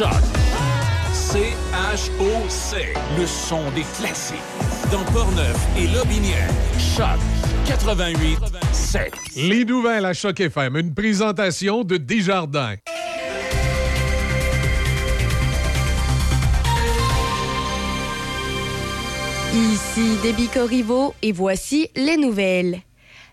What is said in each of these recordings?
Choc. C-H-O-C. Le son des classiques. Dans Portneuf et Lobinière. Choc 88 7. Les nouvelles à Choc FM. Une présentation de Desjardins. Ici Déby Corriveau et voici les nouvelles.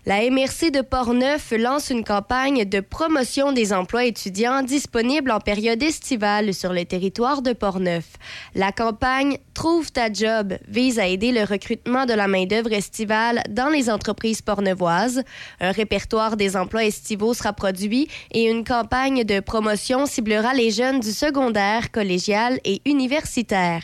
La MRC de Portneuf lance une campagne de promotion des emplois étudiants disponibles en période estivale sur le territoire de Portneuf. La campagne Trouve ta job vise à aider le recrutement de la main-d'œuvre estivale dans les entreprises portneuvoises. Un répertoire des emplois estivaux sera produit et une campagne de promotion ciblera les jeunes du secondaire, collégial et universitaire.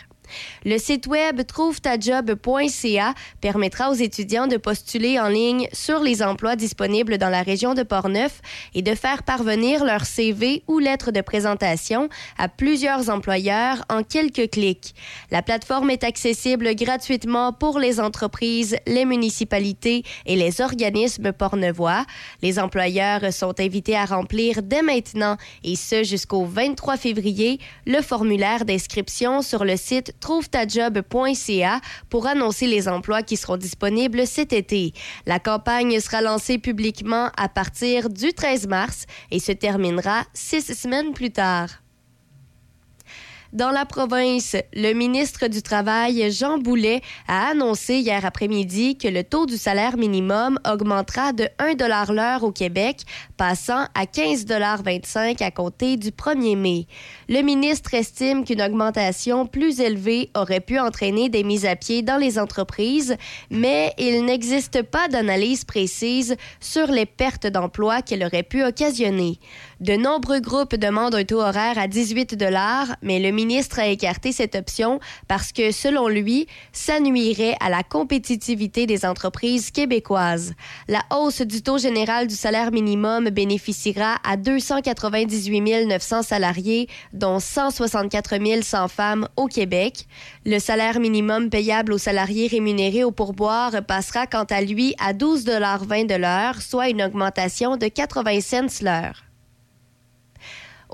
Le site web trouve-ta-job.ca permettra aux étudiants de postuler en ligne sur les emplois disponibles dans la région de Portneuf et de faire parvenir leur CV ou lettre de présentation à plusieurs employeurs en quelques clics. La plateforme est accessible gratuitement pour les entreprises, les municipalités et les organismes portneuvois. Les employeurs sont invités à remplir dès maintenant et ce jusqu'au 23 février le formulaire d'inscription sur le site trouve-ta-job.ca pour annoncer les emplois qui seront disponibles cet été. La campagne sera lancée publiquement à partir du 13 mars et se terminera six semaines plus tard. Dans la province, le ministre du Travail, Jean Boulet, a annoncé hier après-midi que le taux du salaire minimum augmentera de 1 l'heure au Québec, passant à 15,25 à compter du 1er mai. Le ministre estime qu'une augmentation plus élevée aurait pu entraîner des mises à pied dans les entreprises, mais il n'existe pas d'analyse précise sur les pertes d'emplois qu'elle aurait pu occasionner. De nombreux groupes demandent un taux horaire à 18 mais le ministre a écarté cette option parce que, selon lui, ça nuirait à la compétitivité des entreprises québécoises. La hausse du taux général du salaire minimum bénéficiera à 298 900 salariés, dont 164 100 femmes au Québec. Le salaire minimum payable aux salariés rémunérés au pourboire passera quant à lui à 12,20 de l'heure, soit une augmentation de 80 cents l'heure.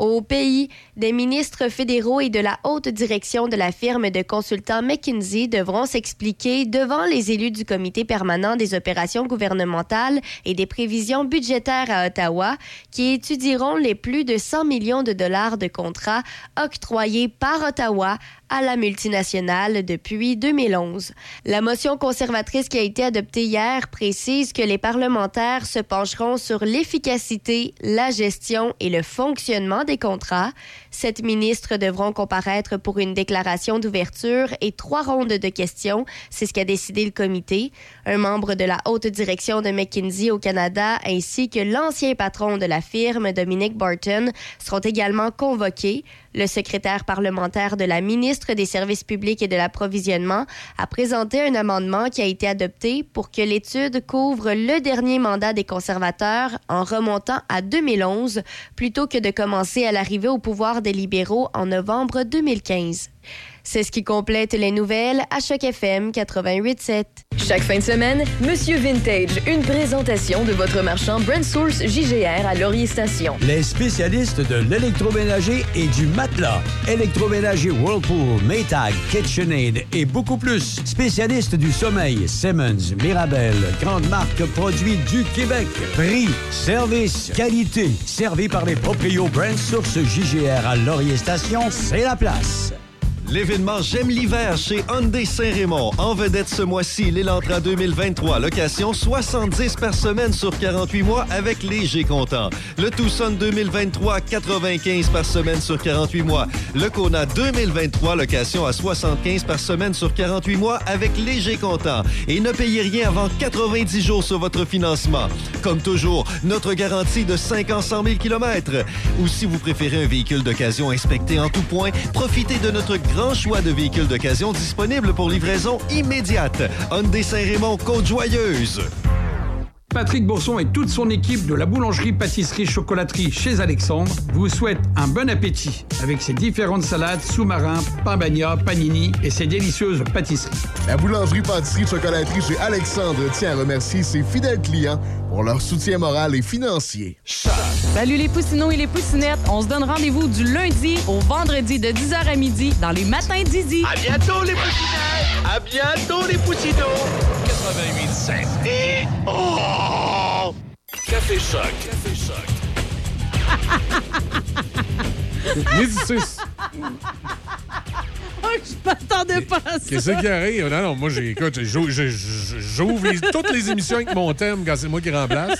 Au pays, des ministres fédéraux et de la haute direction de la firme de consultants McKinsey devront s'expliquer devant les élus du comité permanent des opérations gouvernementales et des prévisions budgétaires à Ottawa, qui étudieront les plus de 100 millions de dollars de contrats octroyés par Ottawa à la multinationale depuis 2011. La motion conservatrice qui a été adoptée hier précise que les parlementaires se pencheront sur l'efficacité, la gestion et le fonctionnement des contrats. Sept ministres devront comparaître pour une déclaration d'ouverture et trois rondes de questions. C'est ce qu'a décidé le comité. Un membre de la haute direction de McKinsey au Canada ainsi que l'ancien patron de la firme, Dominic Barton, seront également convoqués. Le secrétaire parlementaire de la ministre des Services publics et de l'approvisionnement a présenté un amendement qui a été adopté pour que l'étude couvre le dernier mandat des conservateurs en remontant à 2011 plutôt que de commencer à l'arrivée au pouvoir des libéraux en novembre 2015. C'est ce qui complète les nouvelles à Choc FM 88.7. Chaque fin de semaine, Monsieur Vintage, une présentation de votre marchand Brand Source JGR à Laurier Station. Les spécialistes de l'électroménager et du matelas. Électroménager Whirlpool, Maytag, KitchenAid et beaucoup plus. Spécialistes du sommeil, Simmons, Mirabel, grande marque produits du Québec. Prix, service, qualité. Servi par les proprios Brand Source JGR à Laurier Station, c'est la place. L'événement J'aime l'hiver chez Hyundai Saint-Raymond. En vedette ce mois-ci, l'Elantra 2023. Location 70 par semaine sur 48 mois avec léger comptant. Le Tucson 2023, 95 par semaine sur 48 mois. Le Kona 2023, location à 75 par semaine sur 48 mois avec léger comptant. Et ne payez rien avant 90 jours sur votre financement. Comme toujours, notre garantie de 5 ans 100 000 km. Ou si vous préférez un véhicule d'occasion inspecté en tout point, profitez de notre grand choix de véhicules d'occasion disponibles pour livraison immédiate. Hyundai Saint-Raymond, Côte-Joyeuse. Patrick Bourson et toute son équipe de la boulangerie-pâtisserie-chocolaterie chez Alexandre vous souhaitent un bon appétit avec ses différentes salades, sous-marins, pain bagna, panini et ses délicieuses pâtisseries. La boulangerie-pâtisserie-chocolaterie chez Alexandre tient à remercier ses fidèles clients pour leur soutien moral et financier. Salut les poussinots et les poussinettes. On se donne rendez-vous du lundi au vendredi de 10h à midi dans les matins d'Izzy. À bientôt les poussinettes! À bientôt les poussinots! 88.7. Et... Oh! Café Choc. Café Choc. Midi 6. Je m'attendais pas à ça. Qu'est-ce qui arrive? Non, non, moi, j'ai- écoute, j'ouvre toutes les émissions avec mon thème quand c'est moi qui remplace.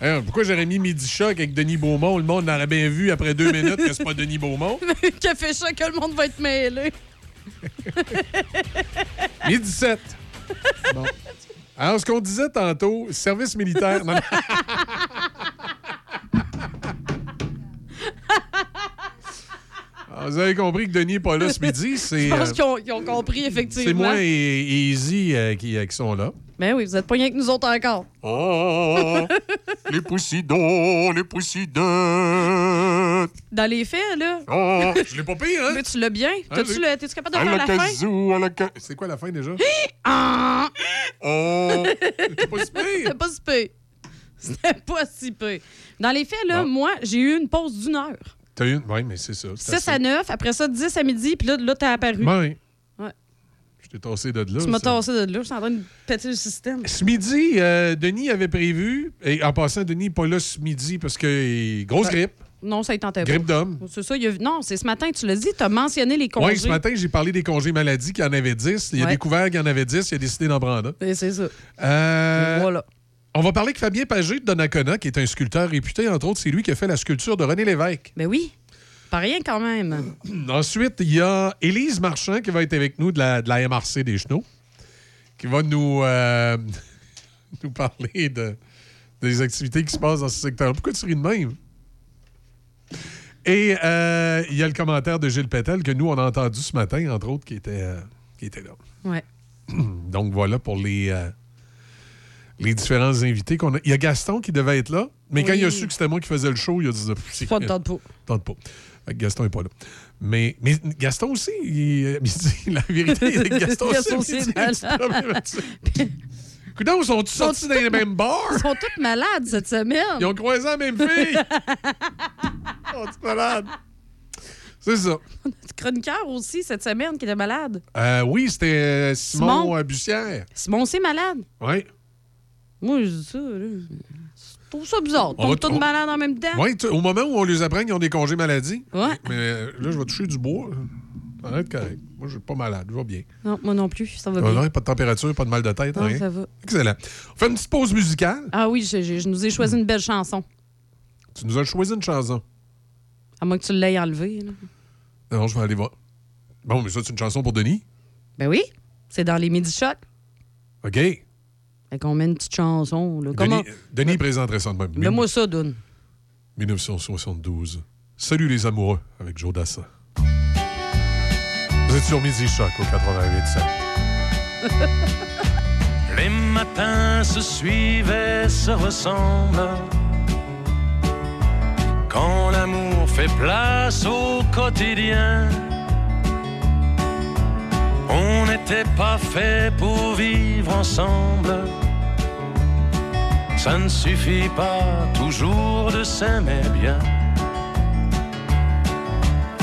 Hein, pourquoi j'aurais mis Midi Choc avec Denis Beaumont? Le monde l'aurait bien vu après deux minutes que c'est pas Denis Beaumont. Café Choc, que le monde va être mêlé? Midi 7. Bon. Alors, ce qu'on disait tantôt, service militaire. non, non. vous avez compris que Denis n'est pas là ce midi. C'est Je pense euh, qu'ils ont, ils ont compris, effectivement. c'est moi et, et Izzy euh, qui, euh, qui sont là. Ben oui, vous êtes pas rien que nous autres encore. Oh, les poussidons, les poussidons. Dans les faits, là. Oh, je l'ai pas pire, hein? Mais tu l'as bien. T'as-tu oui. le- T'es-tu capable de À faire la la fin? la C'est quoi la fin déjà? Ah! Oh! C'est pas si pire. C'était pas si peu. C'était pas si peu. Dans les faits, là, moi, j'ai eu une pause d'une heure. T'as eu une? Oui, mais c'est ça. c'est 6 assez. à 9, après ça, 10 à midi, puis là, là t'as apparu. Ouais. Je t'ai tassé de là. Tu m'as tassé de là, je suis en train de péter le système. Ce midi, euh, Denis avait prévu, et en passant, Denis n'est pas là ce midi parce que euh, grosse Ouais. grippe, Non, ça, il tentait pas. grippe d'homme. C'est ça, il y a... Non, c'est ce matin, tu l'as dit, t'as mentionné les congés. Oui, ce matin, j'ai parlé des congés maladie, qu'il y en avait 10. Il a Ouais. découvert qu'il y en avait 10, il a décidé d'en prendre un. C'est ça. Euh, Voilà. On va parler avec Fabien Pagé de Donnacona, qui est un sculpteur réputé. Entre autres, c'est lui qui a fait la sculpture de René Lévesque. Ben oui. Pas rien quand même. Ensuite, il y a Élise Marchand qui va être avec nous de la, de la MRC des Chenaux, qui va nous, euh, nous parler de, des activités qui se passent dans ce secteur. Pourquoi tu ris de même? Et euh, il y a le commentaire de Gilles Pétel que nous, on a entendu ce matin, entre autres, qui était, euh, qui était là. Ouais. Donc voilà pour les, euh, les différents invités qu'on a. Il y a Gaston qui devait être là, mais quand il a su que c'était moi qui faisais le show, il a dit c'est Pas de temps de que Gaston n'est pas là. Mais, mais Gaston aussi, il, il dit la vérité, Gaston, Gaston aussi, aussi est. Coudon, ils sont-ils sortis dans les mêmes bars? Ils sont tous malades cette semaine. Ils ont croisé la même fille. Ils sont-ils malades? C'est ça. Notre chroniqueur aussi cette semaine qui était malade. Euh, oui, c'était euh, Simon, Simon. Bussière. Simon, c'est malade. Oui. Moi, je dis ça. Là. Je trouve ça bizarre. On va Ils sont t- tous malades en même temps. Oui, au moment où on les apprend qu'ils ont des congés maladie. Ouais. Mais euh, là, je vais toucher du bois. Ça va être correct. Moi, je suis pas malade. Je vais bien. Non, moi non plus. Ça va Ah, bien. non, pas de température, pas de mal de tête, Non, rien. ça va. Excellent. On fait une petite pause musicale. Ah oui, je, je- je nous ai choisi une belle chanson. Tu nous as choisi une chanson. À moins que tu l'aies enlevée. là. Non, je vais aller voir. Bon, mais ça, c'est une chanson pour Denis. Ben oui. C'est dans les midi chocs. OK. Fait qu'on met une petite chanson. Là. Comment? Denis, Denis présenterait ça de même. Mets-moi ça, Dune. 1972. Salut les amoureux avec Joe Dassin. Vous êtes sur Midi Choc au 88.7. Les matins se suivent et se ressemblent. Quand l'amour fait place au quotidien, on n'était pas fait pour vivre ensemble. Ça ne suffit pas toujours de s'aimer bien.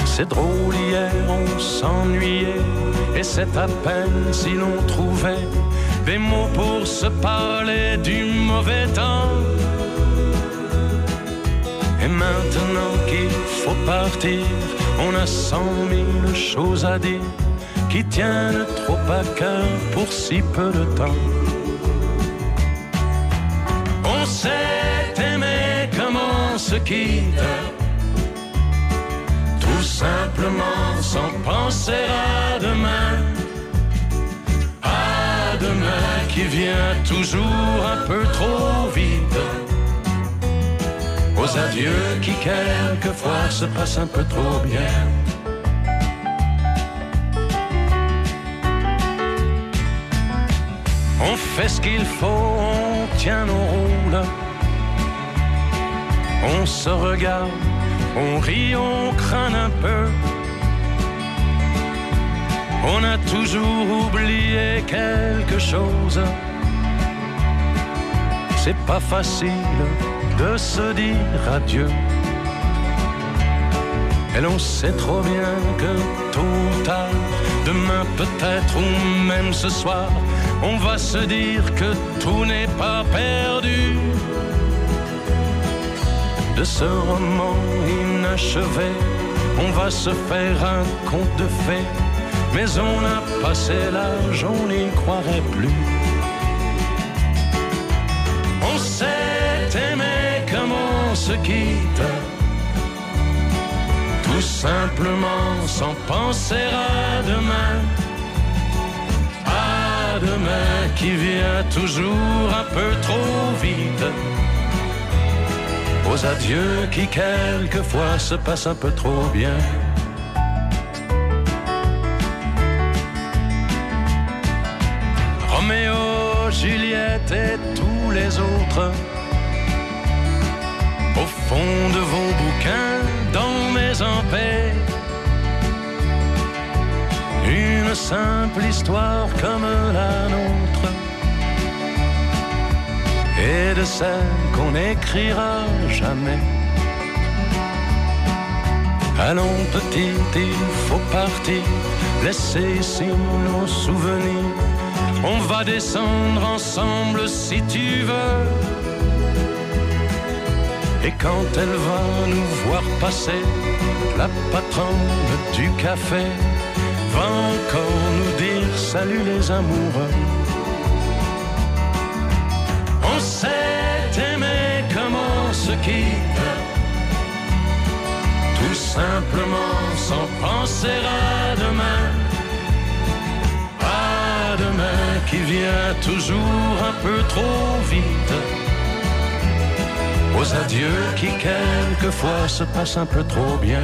C'est drôle, hier on s'ennuyait, et c'est à peine si l'on trouvait des mots pour se parler du mauvais temps. Et maintenant qu'il faut partir, on a cent mille choses à dire qui tiennent trop à cœur pour si peu de temps. On s'est aimé comme on se quitte tout simplement sans penser à demain. À demain qui vient toujours un peu trop vite. Aux adieux qui quelquefois se passent un peu trop bien. On fait ce qu'il faut, on tient nos rôles. On se regarde, on rit, on craint un peu. On a toujours oublié quelque chose. C'est pas facile de se dire adieu. Et l'on sait trop bien que tôt ou tard, demain peut-être ou même ce soir, on va se dire que tout n'est pas perdu. De ce roman inachevé, on va se faire un conte de fées, mais on a passé l'âge, on n'y croirait plus. On s'est aimé comme on se quitte, tout simplement sans penser à demain. Demain qui vient toujours un peu trop vite. Aux adieux qui quelquefois se passent un peu trop bien. Roméo, Juliette et tous les autres. Au fond de vos bouquins, dans mes paix. Simple histoire comme la nôtre. Et de celle qu'on n'écrira jamais. Allons petit, il faut partir, laisser ici nos souvenirs. On va descendre ensemble si tu veux. Et quand elle va nous voir passer, la patronne du café va encore nous dire salut les amoureux. On s'est aimé comme on se quitte, tout simplement sans penser à demain. À demain qui vient toujours un peu trop vite. Aux adieux qui quelquefois se passent un peu trop bien.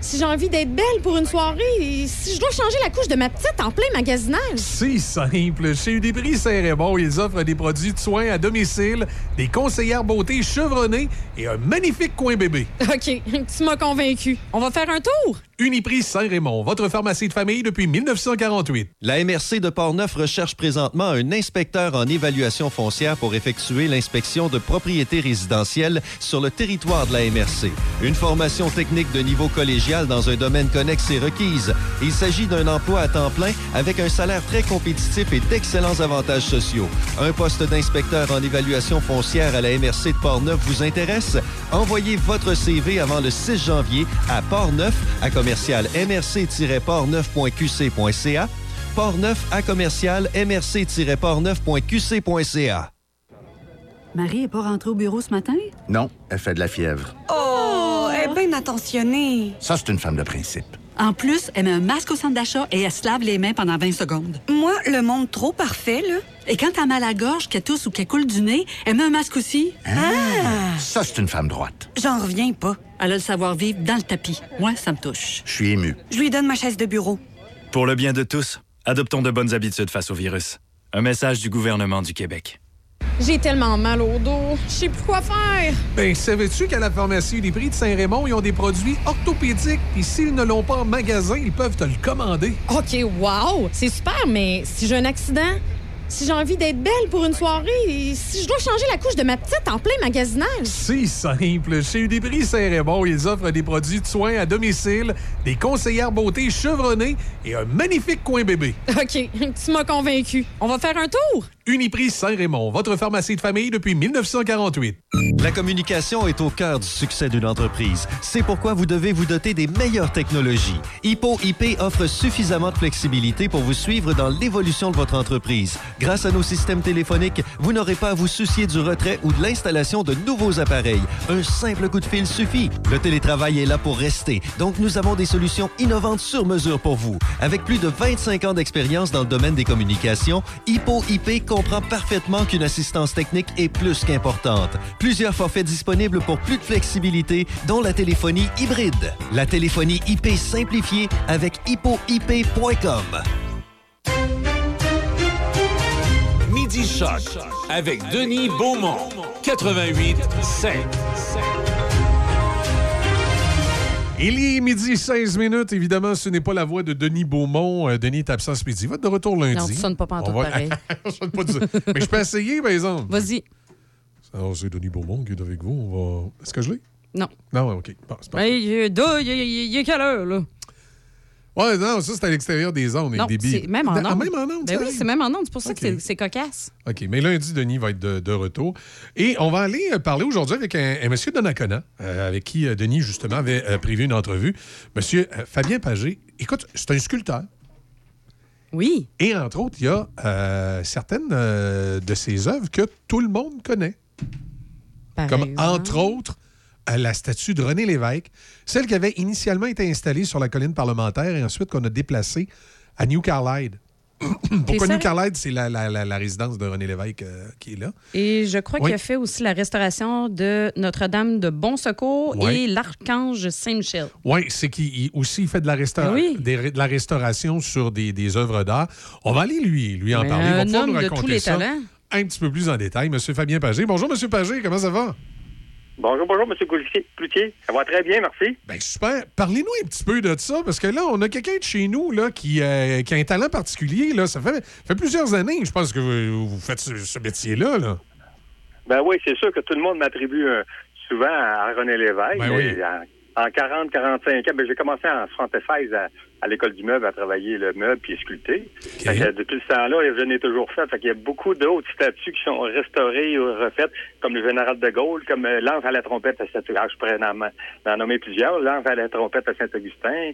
si j'ai envie d'être belle pour une soirée, si je dois changer la couche de ma petite en plein magasinage. C'est simple. Chez Uniprix Saint-Raymond, ils offrent des produits de soins à domicile, des conseillères beauté chevronnées et un magnifique coin bébé. OK, tu m'as convaincu. On va faire un tour? Uniprix Saint-Raymond, votre pharmacie de famille depuis 1948. La MRC de Portneuf recherche présentement un inspecteur en évaluation foncière pour effectuer l'inspection de propriétés résidentielles sur le territoire de la MRC. Une formation technique de niveau collégial dans un domaine connexe est requise. Il s'agit d'un emploi à temps plein avec un salaire très compétitif et d'excellents avantages sociaux. Un poste d'inspecteur en évaluation foncière à la MRC de Portneuf vous intéresse? Envoyez votre CV avant le 6 janvier à Portneuf à commercial mrc-portneuf.qc.ca, Portneuf à commercial mrc-portneuf.qc.ca. Marie est pas rentrée au bureau ce matin? Non, elle fait de la fièvre. Oh, bien attentionnée. Ça, c'est une femme de principe. En plus, elle met un masque au centre d'achat et elle se lave les mains pendant 20 secondes. Moi, le monde trop parfait, là. Et quand elle a mal à la gorge, qu'elle tousse ou qu'elle coule du nez, elle met un masque aussi. Ah! Ça, c'est une femme droite. J'en reviens pas. Elle a le savoir-vivre dans le tapis. Moi, ça me touche. Je suis ému. Je lui donne ma chaise de bureau. Pour le bien de tous, adoptons de bonnes habitudes face au virus. Un message du gouvernement du Québec. J'ai tellement mal au dos. Je sais plus quoi faire. Ben, savais-tu qu'à la pharmacie des prix de Saint-Raymond, ils ont des produits orthopédiques, puis s'ils ne l'ont pas en magasin, ils peuvent te le commander. OK, wow! C'est super, mais si j'ai un accident, si j'ai envie d'être belle pour une soirée, si je dois changer la couche de ma petite en plein magasinage. C'est simple. Chez Uniprix Saint-Raymond, ils offrent des produits de soins à domicile, des conseillères beauté chevronnées et un magnifique coin bébé. OK, tu m'as convaincu. On va faire un tour? Uniprix Saint-Raymond, votre pharmacie de famille depuis 1948. La communication est au cœur du succès d'une entreprise. C'est pourquoi vous devez vous doter des meilleures technologies. Hippo IP offre suffisamment de flexibilité pour vous suivre dans l'évolution de votre entreprise. Grâce à nos systèmes téléphoniques, vous n'aurez pas à vous soucier du retrait ou de l'installation de nouveaux appareils. Un simple coup de fil suffit. Le télétravail est là pour rester, donc nous avons des solutions innovantes sur mesure pour vous. Avec plus de 25 ans d'expérience dans le domaine des communications, Hippo IP comprend parfaitement qu'une assistance technique est plus qu'importante. Plusieurs forfaits disponibles pour plus de flexibilité, dont la téléphonie hybride. La téléphonie IP simplifiée avec hippoip.com. Midi Choc avec Denis Beaumont. 88 7. Il est midi 16 minutes. Évidemment, ce n'est pas la voix de Denis Beaumont. Euh, Denis est absent ce midi. Il va être de retour lundi. Non, tu sonnes pas pantoute va- pareil. Je sonne pas du- Mais je peux essayer, par exemple. Vas-y. Alors, c'est Denis Beaumont qui est avec vous. On va... Est-ce que je l'ai? Non. Non, OK. Bon, c'est pas- il est quelle heure, là? Ouais, non, ça, c'est à l'extérieur des ondes, Non, des billes. c'est même en Ah, ondes. même en ondes, Ben oui, c'est même en ondes. C'est pour ça que c'est- cocasse. OK, mais lundi, Denis va être de, de retour. Et on va aller euh, parler aujourd'hui avec un, un monsieur Donnacona, euh, avec qui euh, Denis, justement, avait euh, prévu une entrevue. Monsieur euh, Fabien Pagé. Écoute, c'est un sculpteur. Oui. Et entre autres, il y a certaines de ses œuvres que tout le monde connaît. Par Comme, exemple. entre autres, la statue de René Lévesque, celle qui avait initialement été installée sur la colline parlementaire et ensuite qu'on a déplacée à New Carlisle. Pourquoi? New Carlisle? C'est la, la- la- la résidence de René Lévesque euh, qui est là. Et je crois Oui. qu'il a fait aussi la restauration de Notre-Dame de Bon Secours et l'Archange Saint-Michel. Oui, c'est qu'il il aussi fait de la, resta- Ah oui. des- de la restauration sur des, des œuvres d'art. On va aller lui, lui en Mais parler. Il va un pouvoir homme nous de raconter tous les ça talents. un petit peu plus en détail. Monsieur Fabien Pagé. Bonjour, Monsieur Pagé. Comment ça va? Bonjour, bonjour, M. Cloutier. Ça va très bien, merci. Ben super. Parlez-nous un petit peu de ça, parce que là, on a quelqu'un de chez nous là, qui, euh, qui a un talent particulier. Là. Ça fait, fait plusieurs années, je pense, que vous, vous faites ce, ce métier-là. Là. Ben oui, c'est sûr que tout le monde m'attribue euh, souvent à René Lévesque. Ben oui. en, en 40, 45 ans, ben, j'ai commencé en 76 à, à l'école du meuble à travailler le meuble puis sculpter. Fait que, depuis ce temps-là, je n'ai toujours fait. Fait qu'il y a beaucoup d'autres statues qui sont restaurées ou refaites, comme le général de Gaulle, comme euh, l'anse à la trompette à Saint-Augustin. Je pourrais en, en nommer plusieurs. L'anse à la trompette à Saint-Augustin.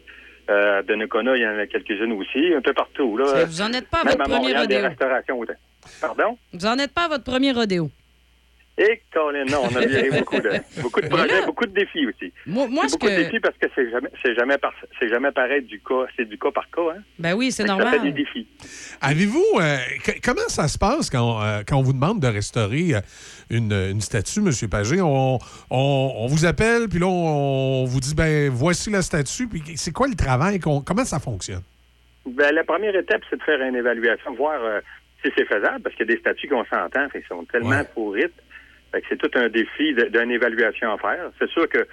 Euh, de Nicona, il y en a quelques-unes aussi, un peu partout. Là. Vous en êtes pas à Même votre à premier des rodéo. restaurations. Pardon? Vous n'en êtes pas à votre premier rodéo. Et Colin, non, on a viré beaucoup de, beaucoup de projets, là- beaucoup de défis aussi. Moi, moi, beaucoup de défis parce que c'est jamais, c'est jamais, par- c'est jamais pareil du cas, c'est du cas par cas. Hein? Ben oui, c'est Fait que Ça fait des normal. défis. Avez-vous. euh, que- comment ça se passe quand, euh, quand on vous demande de restaurer euh, une, une statue, Monsieur Pagé? On, on- on vous appelle, puis là, on, vous dit ben voici la statue, puis c'est quoi le travail? qu'on- comment ça fonctionne? Ben, la première étape, c'est de faire une évaluation, voir euh, si c'est faisable, parce qu'il y a des statuts qu'on s'entend, qu'ils sont tellement pourrites. C'est tout un défi d'une évaluation à faire. C'est sûr que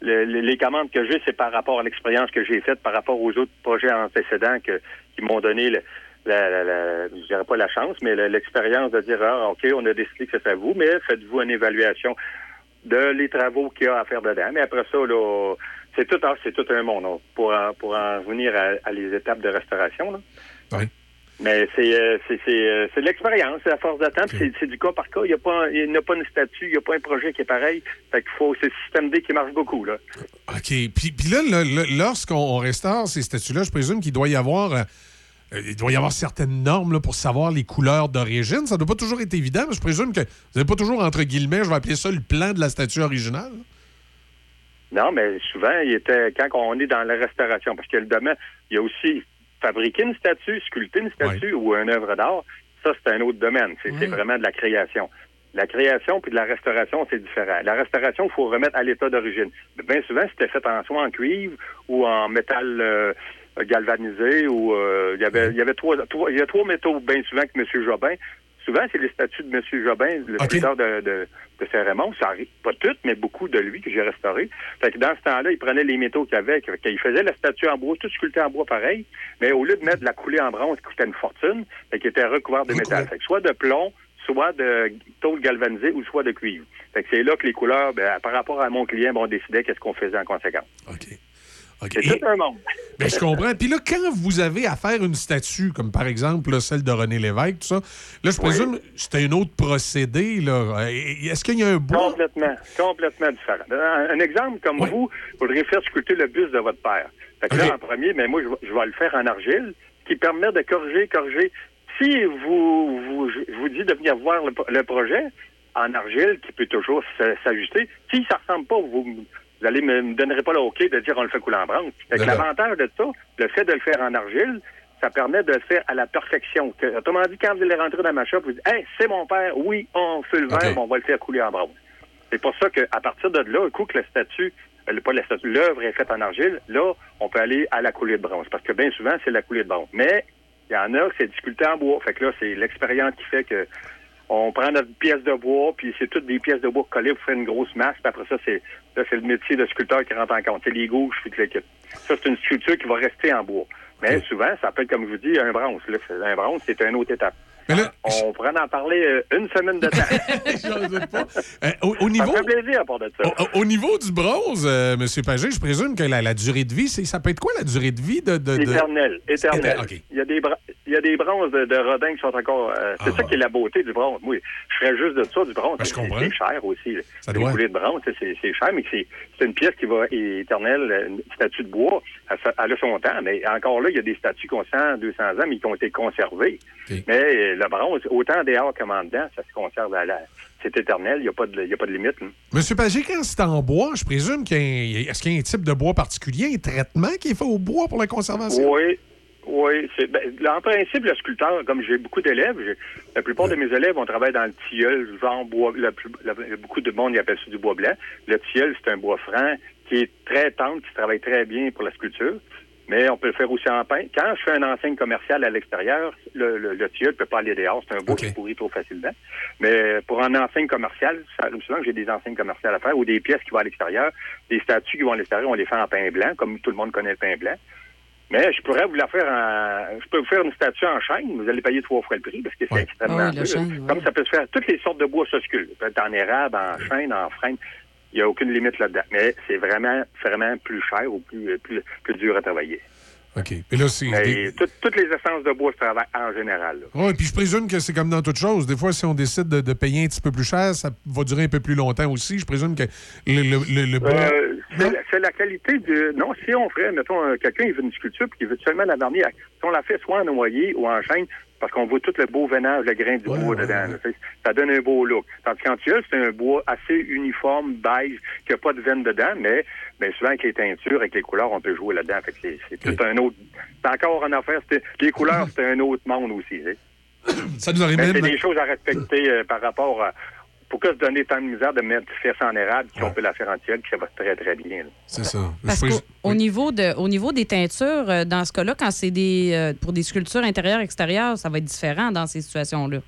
le- le- les commandes que j'ai, c'est par rapport à l'expérience que j'ai faite, par rapport aux autres projets antécédents qui m'ont donné, la, la, la- je dirais pas la chance, mais le- l'expérience de dire, ah, OK, on a décidé que c'est à vous, mais faites-vous une évaluation de les travaux qu'il y a à faire dedans. Mais après ça, là, c'est tout, ah, c'est tout un monde là, pour, en- pour en venir à, à les étapes de restauration. Là. Oui. Mais c'est euh, c'est euh, c'est de l'expérience, c'est la force de temps, puis c'est du cas par cas. Il n'y a pas il n'y a pas une statue, il n'y a pas un projet qui est pareil. Fait qu'il faut c'est le système D qui marche beaucoup là. OK. Puis, puis là, lorsqu'on on restaure ces statues-là, je présume qu'il doit y avoir. euh, il doit y avoir certaines normes là, pour savoir les couleurs d'origine. Ça ne doit pas toujours être évident, mais je présume que vous n'avez pas toujours, entre guillemets, je vais appeler ça le plan de la statue originale. Non, mais souvent, il était quand on est dans la restauration, parce que le domaine, il y a aussi fabriquer une statue, sculpter une statue ou une œuvre d'art, ça, c'est un autre domaine. C'est vraiment de la création. La création puis de la restauration, c'est différent. La restauration, il faut remettre à l'état d'origine. Bien souvent, c'était fait en soie en cuivre ou en métal euh, galvanisé ou euh, il y avait il y avait trois, trois il y a trois métaux bien souvent que M. Jobin. Souvent, c'est les statues de M. Jobin, le sculpteur de, de, de Saint-Raymond. Ça arrive pas toutes, mais beaucoup de lui que j'ai restauré. Fait que dans ce temps-là, il prenait les métaux qu'il y avait, qu'il faisait la statue en bois, tout sculpté en bois pareil, mais au lieu de mettre de la coulée en bronze qui coûtait une fortune, fait qu'il était recouvert de métal. Fait que soit de plomb, soit de tôle galvanisée ou soit de cuivre. Fait que c'est là que les couleurs, ben, par rapport à mon client, ben, on décidait qu'est-ce qu'on faisait en conséquence. OK. C'est tout un monde. Ben, je comprends. Puis là, quand vous avez à faire une statue, comme par exemple là, celle de René Lévesque, tout ça, là, je présume c'était un autre procédé. Là. Est-ce qu'il y a un bois? Complètement, complètement différent. Un, un exemple comme vous, vous voudriez faire sculpter le buste de votre père. Fait que là, en premier, mais moi, je, vais- je vais le faire en argile, qui permet de corriger, corriger. Si vous, vous, je vous dis de venir voir le, le projet en argile, qui peut toujours s'ajuster, si ça ressemble pas, vous, vous allez me, me donnerez pas le OK de dire on le fait couler en bronze. D'accord. l'avantage de ça, le fait de le faire en argile, ça permet de le faire à la perfection. Que, autrement dit, quand vous allez rentrer dans ma shop, vous dites, hey, c'est mon père, oui, on fait le verre, mais on va le faire couler en bronze. C'est pour ça qu'à partir de là, un coup que la statue, euh, pas la statue, l'œuvre est faite en argile, là, on peut aller à la coulée de bronze. Parce que bien souvent, c'est la coulée de bronze. Mais il y en a c'est sculpté en bois. Fait que là, c'est l'expérience qui fait que on prend notre pièce de bois, puis c'est toutes des pièces de bois collées pour faire une grosse masse. Puis après ça, c'est là, c'est le métier de sculpteur qui rentre en compte. C'est les gauches, puis l'équipe. Ça, c'est une sculpture qui va rester en bois. Mais souvent, ça peut être, comme je vous dis, un bronze. Là, un bronze, c'est une autre étape. On pourrait en parler euh, une semaine de temps. Euh, au, au niveau, Ça fait plaisir à part de ça. au, au niveau du bronze, euh, M. Pagé, je présume que la, la durée de vie, ça peut être quoi la durée de vie de. de, de- Éternel. Il y a des bra- il y a des bronzes de, Rodin qui sont encore. euh, c'est ça qui est la beauté du bronze. Moi, je ferais juste de ça du bronze. Ben, C'est- cher aussi. Ça doit. de bronze, c'est- cher, mais c'est une pièce qui va éternelle, une statue de bois. Elle, elle a son temps, mais encore là, il y a des statues qui ont 100, 200 ans, mais qui ont été conservées. Mais le bronze, autant dehors qu'en dedans, ça se conserve à la. C'est éternel, il n'y a, pas de- y a pas de limite. hein. Monsieur Pagé, quand c'est en bois, je présume qu'il y a, est-ce qu'il y a un type de bois particulier, un traitement qui est fait au bois pour la conservation? Oui, oui. c'est- Ben, en principe, le sculpteur, comme j'ai beaucoup d'élèves, j'ai- la plupart de mes élèves, on travaille dans le tilleul, genre bois. la plus- la- beaucoup de monde y appelle ça du bois blanc. Le tilleul, c'est un bois franc qui est très tendre, qui travaille très bien pour la sculpture. Mais on peut le faire aussi en pain. Quand je fais une enseigne commerciale à l'extérieur, le, le, le tilleul ne peut pas aller dehors. C'est un bois qui pourrit trop facilement. Mais pour une enseigne commerciale, ça souvent que j'ai des enseignes commerciales à faire ou des pièces qui vont à l'extérieur. Des statues qui vont à l'extérieur, on les fait en pain blanc, comme tout le monde connaît le pain blanc. Mais je pourrais vous la faire en. Je peux vous faire une statue en chaîne, vous allez payer trois fois le prix parce que c'est extrêmement Ah oui, Comme ça peut se faire, toutes les sortes de bois se sculptent. Ça peut être en érable, en chêne, en frêne. Il n'y a aucune limite là-dedans. Mais c'est vraiment, vraiment plus cher ou plus, plus, plus dur à travailler. OK. Et là, c'est. Des- tout- toutes les essences de bois se travaillent en général. Oui, puis je présume que c'est comme dans toute chose. Des fois, si on décide de, de payer un petit peu plus cher, ça va durer un peu plus longtemps aussi. Je présume que le, le, le- le bois- Euh, c'est la- c'est la qualité de. Non, si on ferait, mettons, un- quelqu'un, il veut une sculpture, puis il veut seulement la vernis, si on la fait soit en noyer ou en chêne, parce qu'on voit tout le beau veinage, le grain du bois dedans, là, ça donne un beau look. Tandis qu'en tilleul, c'est un bois assez uniforme, beige, qui n'a pas de veine dedans, mais bien souvent, avec les teintures, avec les couleurs, on peut jouer là-dedans. C'est tout un autre. C'est encore une affaire. Les couleurs, c'est un autre monde aussi. Ça nous arrive même. C'est des choses à respecter euh, par rapport à. Pourquoi se donner tant de misère de mettre faire ça en érable si on peut la faire en tilleul, puis ça va très, très bien. C'est ça. Parce qu'au au niveau, de, au niveau des teintures, euh, dans ce cas-là, quand c'est des euh, pour des sculptures intérieures, extérieures, ça va être différent dans ces situations-là.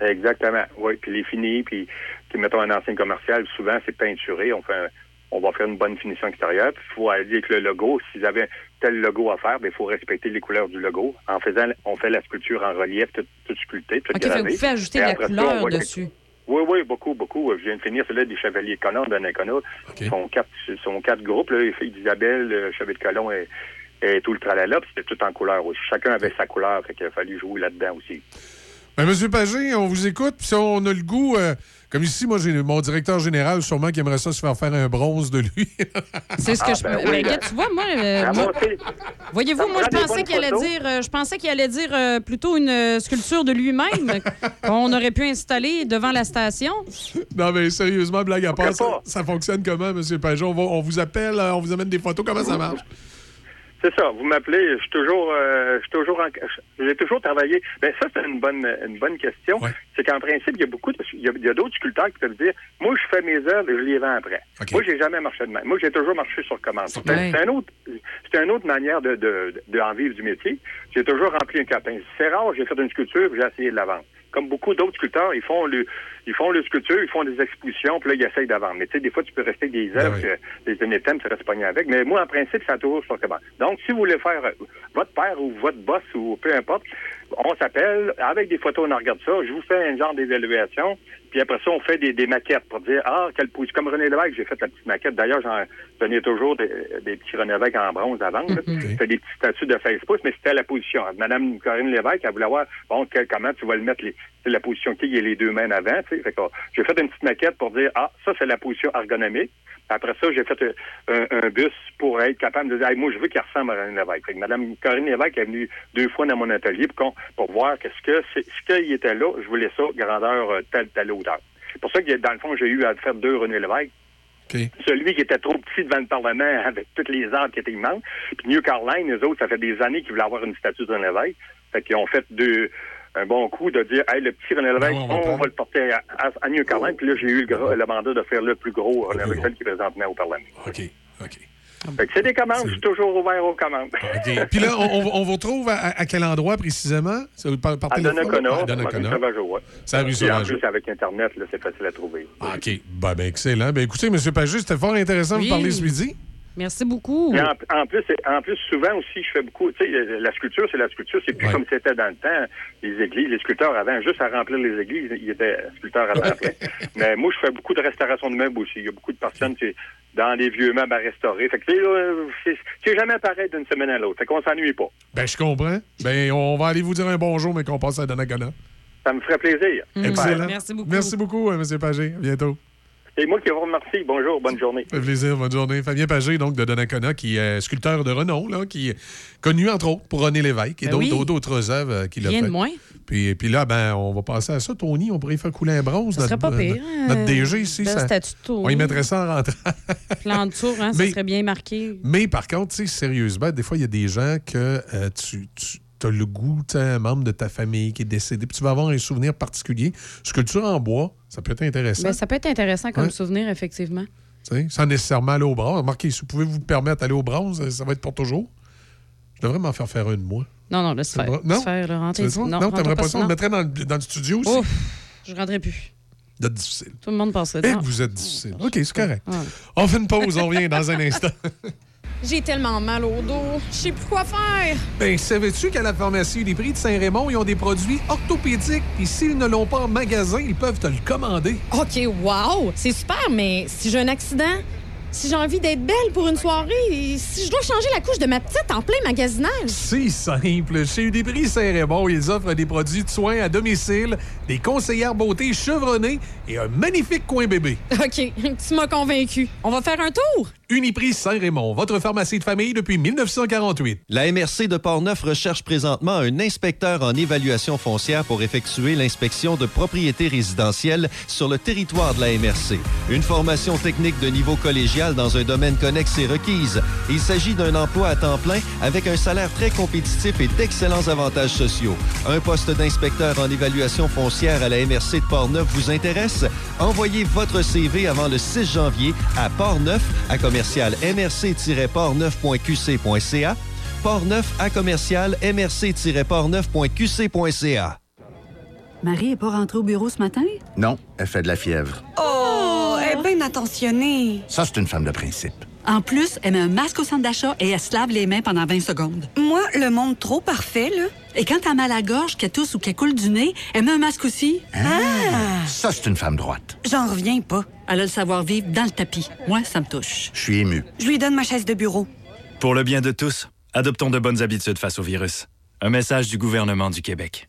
Exactement. Oui, puis les finis, puis, puis mettons un enseigne commercial, souvent c'est peinturé. On fait un- on va faire une bonne finition extérieure. Puis il faut aller avec le logo. S'ils avaient tel logo à faire, ben, il faut respecter les couleurs du logo. En faisant, on fait la sculpture en relief, tout, tout sculpté, tout OK, fait que gravé. vous pouvez ajouter la ça, couleur dessus. Oui, oui, beaucoup, beaucoup. Je viens de finir celui des Chevaliers de Colomb, d'un Inconnu. Ils sont quatre, sont quatre groupes, là, les filles d'Isabelle, le Chevalier de Colomb et, et tout le tralala, c'était tout en couleur aussi. Chacun avait sa couleur, fait qu'il a fallu jouer là-dedans aussi. Ben, Monsieur Pagé, on vous écoute. Puis si on a le goût, euh, comme ici, moi, j'ai mon directeur général, sûrement, qui aimerait ça se faire faire un bronze de lui. C'est ce que Ah, je. ben mais oui, regarde, ben- tu vois, moi. euh, Ah, moi-. Voyez-vous, moi, je prend des pensais qu'il allait dire, euh, je pensais qu'il allait dire euh, plutôt une euh, sculpture de lui-même qu'on aurait pu installer devant la station. non, mais sérieusement, blague à part, ça, pas. ça fonctionne comment, Monsieur Pagé? On, va- on vous appelle, euh, on vous amène des photos. Comment ça marche? C'est ça, vous m'appelez, je suis toujours euh, je suis toujours en j'ai toujours travaillé. Ben ça c'est une bonne une bonne question. C'est qu'en principe, il y a beaucoup de il y a, d'autres sculpteurs qui peuvent dire moi je fais mes œuvres et je les vends après. Moi j'ai jamais marché de même. Moi j'ai toujours marché sur commande. C'est Ouais. un autre c'est une autre manière de de, de en vivre du métier. J'ai toujours rempli un capin. C'est rare, j'ai fait une sculpture, j'ai essayé de la vendre. Comme beaucoup d'autres sculpteurs, ils font le ils font le sculpture, ils font des expositions, puis là ils essayent vendre. Mais tu sais des fois tu peux rester avec des œuvres que les items tu restes pogné avec. Mais moi en principe, c'est toujours sur commande. Donc si vous voulez faire votre père ou votre boss ou peu importe, on s'appelle, avec des photos, on regarde ça, je vous fais un genre d'évaluation, puis après ça, on fait des, des maquettes pour dire, ah, quelle position. Comme René Lévesque, j'ai fait la petite maquette. D'ailleurs, j'en donnais toujours des, des petits René Lévesque en bronze avant. là. Je fais des petits statuts de 16 pouces, mais c'était la position. Madame Corinne Lévesque, elle voulait voir, bon, quel- comment tu vas le mettre, les, c'est la position qui est les deux mains en avant, j'ai fait une petite maquette pour dire, ah, ça, c'est la position ergonomique. Après ça, j'ai fait un, un bus pour être capable de dire, Hey, moi, je veux qu'il ressemble à René Lévesque. Fait que Mme Corinne Lévesque est venue deux fois dans mon atelier pour, pour voir qu'est-ce que c'est, ce qu'il était là. Je voulais ça, grandeur euh, telle, telle hauteur. C'est pour ça que, dans le fond, j'ai eu à faire deux René Lévesque. Celui qui était trop petit devant le Parlement avec toutes les arbres qui étaient immenses. Puis New Caroline, eux autres, ça fait des années qu'ils voulaient avoir une statue de René Lévesque. Fait qu'ils ont fait deux, un bon coup de dire, hey, le petit René Lévesque, on va on, va le porter à, à- à New Caroline. Puis là, j'ai eu le, gros- le mandat de faire le plus gros René Lévesque, celui qui est présentement au Parlement. OK, OK. C'est des commandes, je suis toujours ouvert aux commandes. OK. Puis là, on, on- vous retrouve à, à quel endroit précisément? Par, par À? Donnacona, À Donnacona. C'est à rue en Sauvageau. plus, avec Internet, là, c'est facile à trouver. Ah, OK. Ben, ben, excellent. Ben, écoutez, M. Pagé, c'était fort intéressant de Oui. vous parler ce midi. Merci beaucoup. En, en plus, en plus, souvent aussi, je fais beaucoup. Tu sais, la sculpture, c'est la sculpture. C'est plus comme c'était dans le temps. Les églises, les sculpteurs avant, juste à remplir les églises, ils étaient sculpteurs à temps plein. Mais moi, je fais beaucoup de restauration de meubles aussi. Il y a beaucoup de personnes sais, dans les vieux meubles à restaurer. Fait que tu sais, jamais pareil d'une semaine à l'autre. Fait qu'on s'ennuie pas. Ben, je comprends. Ben, on va aller vous dire un bonjour, mais qu'on passe à Donnacona. Ça me ferait plaisir. Excellent. Merci beaucoup. Merci beaucoup, euh, M. Pagé. À bientôt. C'est moi qui vous remercie. Bonjour, bonne journée. Ça fait plaisir, bonne journée. Fabien Pagé, donc, de Donnacona, qui est sculpteur de renom, là, qui est connu, entre autres, pour René Lévesque et Ben d'autres oui. d'autres œuvres euh, qu'il a Rien fait. de moins. Puis, puis là, ben, on va passer à ça, Tony. On pourrait faire couler un bronze. Ça serait notre, pas pire, euh, Notre hein? DG ici. Belle ça- statue de Tony. on y mettrait ça en rentrant. Plan de tour, hein, ça Mais- serait bien marqué. Mais par contre, tu sais, sérieusement, des fois, il y a des gens que euh, tu, as le goût, tu un membre de ta famille qui est décédé, puis tu vas avoir un souvenir particulier. Sculpture en bois, ça peut être intéressant. Ben, ça peut être intéressant comme Ouais. souvenir, effectivement. tu sais, sans nécessairement aller au bronze. Remarquez, si vous pouvez vous permettre d'aller au bronze, ça- ça va être pour toujours. Je devrais m'en faire faire une, moi. Non, non, laisse faire. Non? Faire, là, Tu? Non, Non, t'aimerais pas ça? On non. le mettrait dans, le- dans le studio aussi? Ouf, je rentrerai plus. Vous êtes difficile. Tout le monde passerait Eh, dedans. que vous êtes difficile. OK, c'est correct. Ouais. On fait une pause, on revient dans un instant. J'ai tellement mal au dos. Je sais plus quoi faire. Ben, savais-tu qu'à la pharmacie des prix de Saint-Raymond, ils ont des produits orthopédiques, puis s'ils ne l'ont pas en magasin, ils peuvent te le commander. OK, wow! C'est super, mais si j'ai un accident, si j'ai envie d'être belle pour une soirée, si je dois changer la couche de ma petite en plein magasinage. C'est simple. Chez Uniprix Saint-Raymond, ils offrent des produits de soins à domicile, des conseillères beauté chevronnées et un magnifique coin bébé. OK, tu m'as convaincu. On va faire un tour? Uniprix Saint-Raymond, votre pharmacie de famille depuis 1948. La MRC de Portneuf recherche présentement un inspecteur en évaluation foncière pour effectuer l'inspection de propriétés résidentielles sur le territoire de la MRC. Une formation technique de niveau collégial dans un domaine connexe est requise. Il s'agit d'un emploi à temps plein avec un salaire très compétitif et d'excellents avantages sociaux. Un poste d'inspecteur en évaluation foncière à la MRC de Portneuf vous intéresse? Envoyez votre CV avant le 6 janvier à Portneuf à commercial mrc-portneuf.qc.ca Portneuf à commercial mrc-portneuf.qc.ca Marie est pas rentrée au bureau ce matin? Non, elle fait de la fièvre. Oh, elle est bien attentionnée. Ça, c'est une femme de principe. En plus, elle met un masque au centre d'achat et elle se lave les mains pendant 20 secondes. Moi, le monde trop parfait, là. Et quand t'as mal à la gorge, qu'elle tousse ou qu'elle coule du nez, elle met un masque aussi. Ah! Ça, c'est une femme droite. J'en reviens pas. Elle a le savoir-vivre dans le tapis. Moi, ça me touche. Je suis ému. Je lui donne ma chaise de bureau. Pour le bien de tous, adoptons de bonnes habitudes face au virus. Un message du gouvernement du Québec.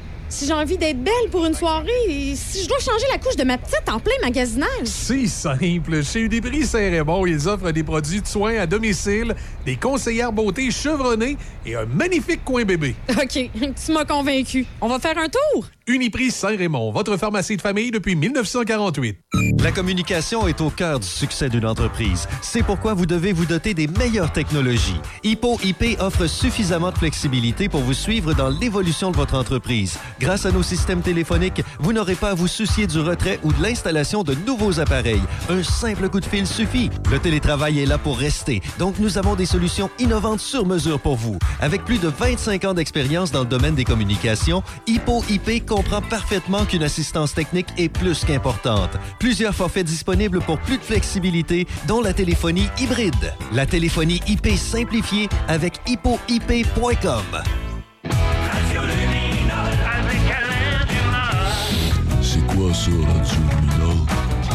si j'ai envie d'être belle pour une soirée, si je dois changer la couche de ma petite en plein magasinage. C'est simple. Chez Uniprix Saint-Raymond, ils offrent des produits de soins à domicile, des conseillères beauté chevronnées et un magnifique coin bébé. OK, tu m'as convaincu. On va faire un tour? Uniprix Saint-Raymond, votre pharmacie de famille depuis 1948. La communication est au cœur du succès d'une entreprise. C'est pourquoi vous devez vous doter des meilleures technologies. Hippo IP offre suffisamment de flexibilité pour vous suivre dans l'évolution de votre entreprise. Grâce à nos systèmes téléphoniques, vous n'aurez pas à vous soucier du retrait ou de l'installation de nouveaux appareils. Un simple coup de fil suffit. Le télétravail est là pour rester, donc nous avons des solutions innovantes sur mesure pour vous. Avec plus de 25 ans d'expérience dans le domaine des communications, Hippo IP comprend parfaitement qu'une assistance technique est plus qu'importante. Plusieurs forfaits disponibles pour plus de flexibilité, dont la téléphonie hybride. La téléphonie IP simplifiée avec hippoip.com.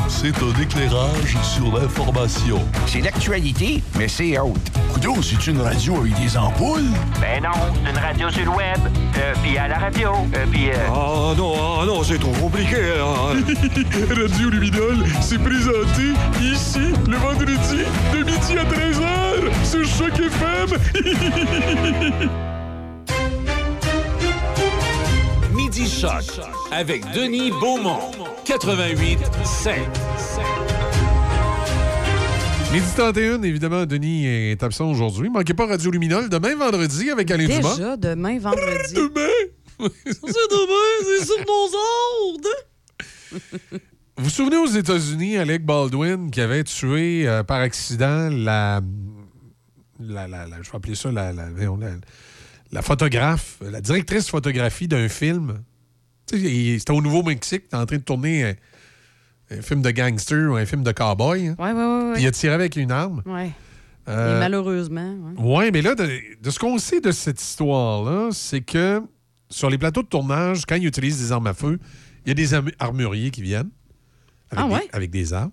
C'est un éclairage sur l'information. C'est l'actualité, mais c'est autre. Coudon, c'est une radio avec des ampoules? Ben non, c'est une radio sur le web. Euh, puis à la radio. Euh, puis. Euh... Ah non, ah non, c'est trop compliqué. hein. radio Luminol, c'est présenté ici, le vendredi, de midi à 13h, sur Choc FM. Midi Choc avec Denis Beaumont. 88 5. Midi 31, évidemment, Denis est absent aujourd'hui. Manquez pas Radio Luminol demain vendredi avec Alain Dumas. Déjà, demain, vendredi. Demain! c'est demain, c'est sur nos ondes. Vous vous souvenez aux États-Unis, Alec Baldwin, qui avait tué euh, par accident la, la, la- la- Je vais appeler ça la, la, la- photographe, la directrice photographie d'un film. C'était au Nouveau-Mexique, était en train de tourner un, un film de gangster ou un film de cowboy. hein. Ouais, ouais, ouais. Il a tiré avec une arme. Ouais. Euh, Et malheureusement, ouais. oui, mais là, de, de ce qu'on sait de cette histoire-là, c'est que sur les plateaux de tournage, quand ils utilisent des armes à feu, il y a des armu- armuriers qui viennent avec, Ah des, ouais? avec des armes.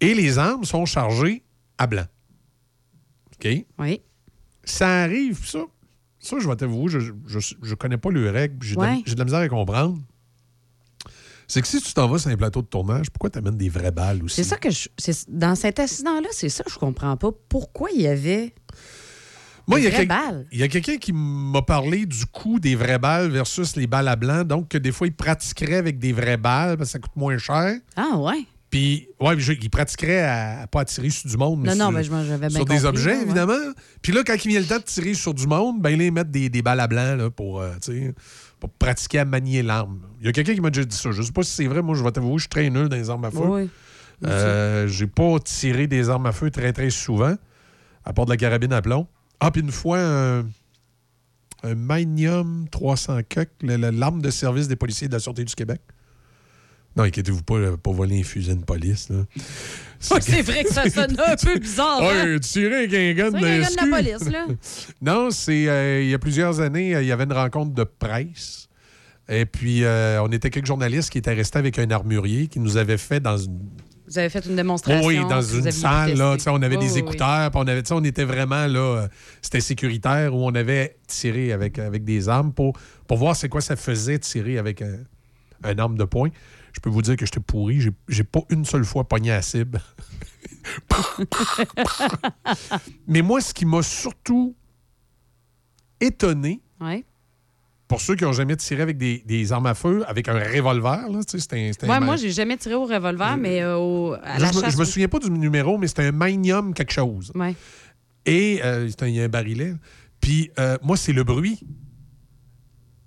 Et les armes sont chargées à blanc. OK? Oui. Ça arrive, ça? Ça, je vais t'avouer, je, je, je connais pas les règles, puis j'ai de la- Ouais. j'ai de la misère à comprendre. C'est que si tu t'en vas sur un plateau de tournage, pourquoi tu amènes des vraies balles aussi? C'est ça que je. c'est- Dans cet accident-là, c'est ça que je comprends pas. Pourquoi il y avait. Moi, il y, des a vraies quel- balles? il y a quelqu'un qui m'a parlé du coût des vraies balles versus les balles à blanc. Donc, que des fois, il pratiquerait avec des vraies balles parce que ça coûte moins cher. Ah, ouais. Puis, ouais, il pratiquerait à, à pas tirer sur du monde, mais Non, sur, non, ben, bien sur des compris, objets, ouais. évidemment. Puis là, quand il vient le temps de tirer sur du monde, ben là, ils mettent des, des balles à blanc là, pour, euh, pour pratiquer à manier l'arme. Il y a quelqu'un qui m'a déjà dit ça. Je sais pas si c'est vrai. Moi, je vais t'avouer, je suis très nul dans les armes à feu. Oui. Euh, J'ai pas tiré des armes à feu très, très souvent, à part de la carabine à plomb. Ah, puis une fois, un, un Magnum 300 coq, le- le- l'arme de service des policiers de la Sûreté du Québec. Non, inquiétez-vous pas, là, pas voler un fusil de police. Là. C'est vrai que ça sonne un peu bizarre. hein? Ouais, tirer avec un gun un gars de la police, là. non, c'est euh, il y a plusieurs années, euh, il y avait une rencontre de presse. Et puis, euh, on était quelques journalistes qui étaient restés avec un armurier qui nous avait fait dans une Vous avez fait une démonstration. oui, dans une salle, là, on avait Oui, des oui. écouteurs, on avait, on était vraiment là, c'était sécuritaire, où on avait tiré avec, avec des armes pour, pour voir c'est quoi ça faisait tirer avec un, un arme de poing. Je peux vous dire que j'étais pourri, j'ai, j'ai pas une seule fois pogné à cible. Mais moi, ce qui m'a surtout étonné, Ouais. pour ceux qui n'ont jamais tiré avec des, des armes à feu, avec un revolver, là, tu sais, c'était un- c'était Ouais, moi, j'ai jamais tiré au revolver, mais euh, au- à je, la chasse. je me souviens pas du numéro, mais c'était un Magnum quelque chose. Ouais. Et euh, c'était un- il y a un barillet. Puis euh, moi, c'est le bruit.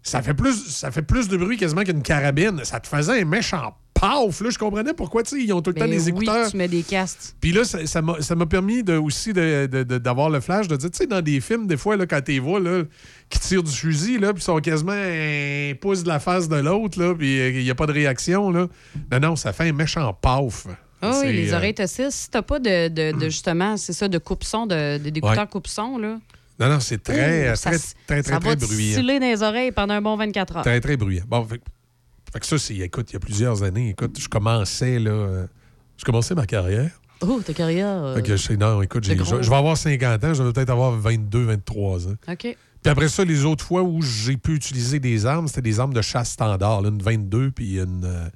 Ça fait plus, ça fait plus de bruit quasiment qu'une carabine. Ça te faisait un méchant paf. Là, je comprenais pourquoi tu sais, ils ont tout le temps Ben des oui, écouteurs. tu mets des castes. Puis là, ça m'a ça m'a permis de, aussi de- de- de- d'avoir le flash, de dire, tu sais, dans des films, des fois, là, quand tu vois, là, qui tirent du fusil, là, puis ils sont quasiment un pouce de la face de l'autre, là, puis euh, il n'y a pas de réaction, là. Non, non, ça fait un méchant paf. Ah oui, les euh, oreilles tossiques. Si t'as pas de, de, de, justement, c'est ça, de coupe-son, de, de- d'écouteurs Ouais. coupe-son, là. Non, non, c'est très, euh, ça très, très, très, ça très, va bruyant. distiller dans les oreilles pendant un bon 24 heures. Très, très bruyant. Bon, fait, fait que ça, c'est, écoute, il y a plusieurs années, écoute, je commençais, là, euh, je commençais ma carrière. Oh, ta carrière. euh, Fait que non, écoute, je, vais avoir 50 ans, je vais peut-être avoir 22, 23 ans. OK. Puis après ça, les autres fois où j'ai pu utiliser des armes, c'était des armes de chasse standard, là, une 22 puis une,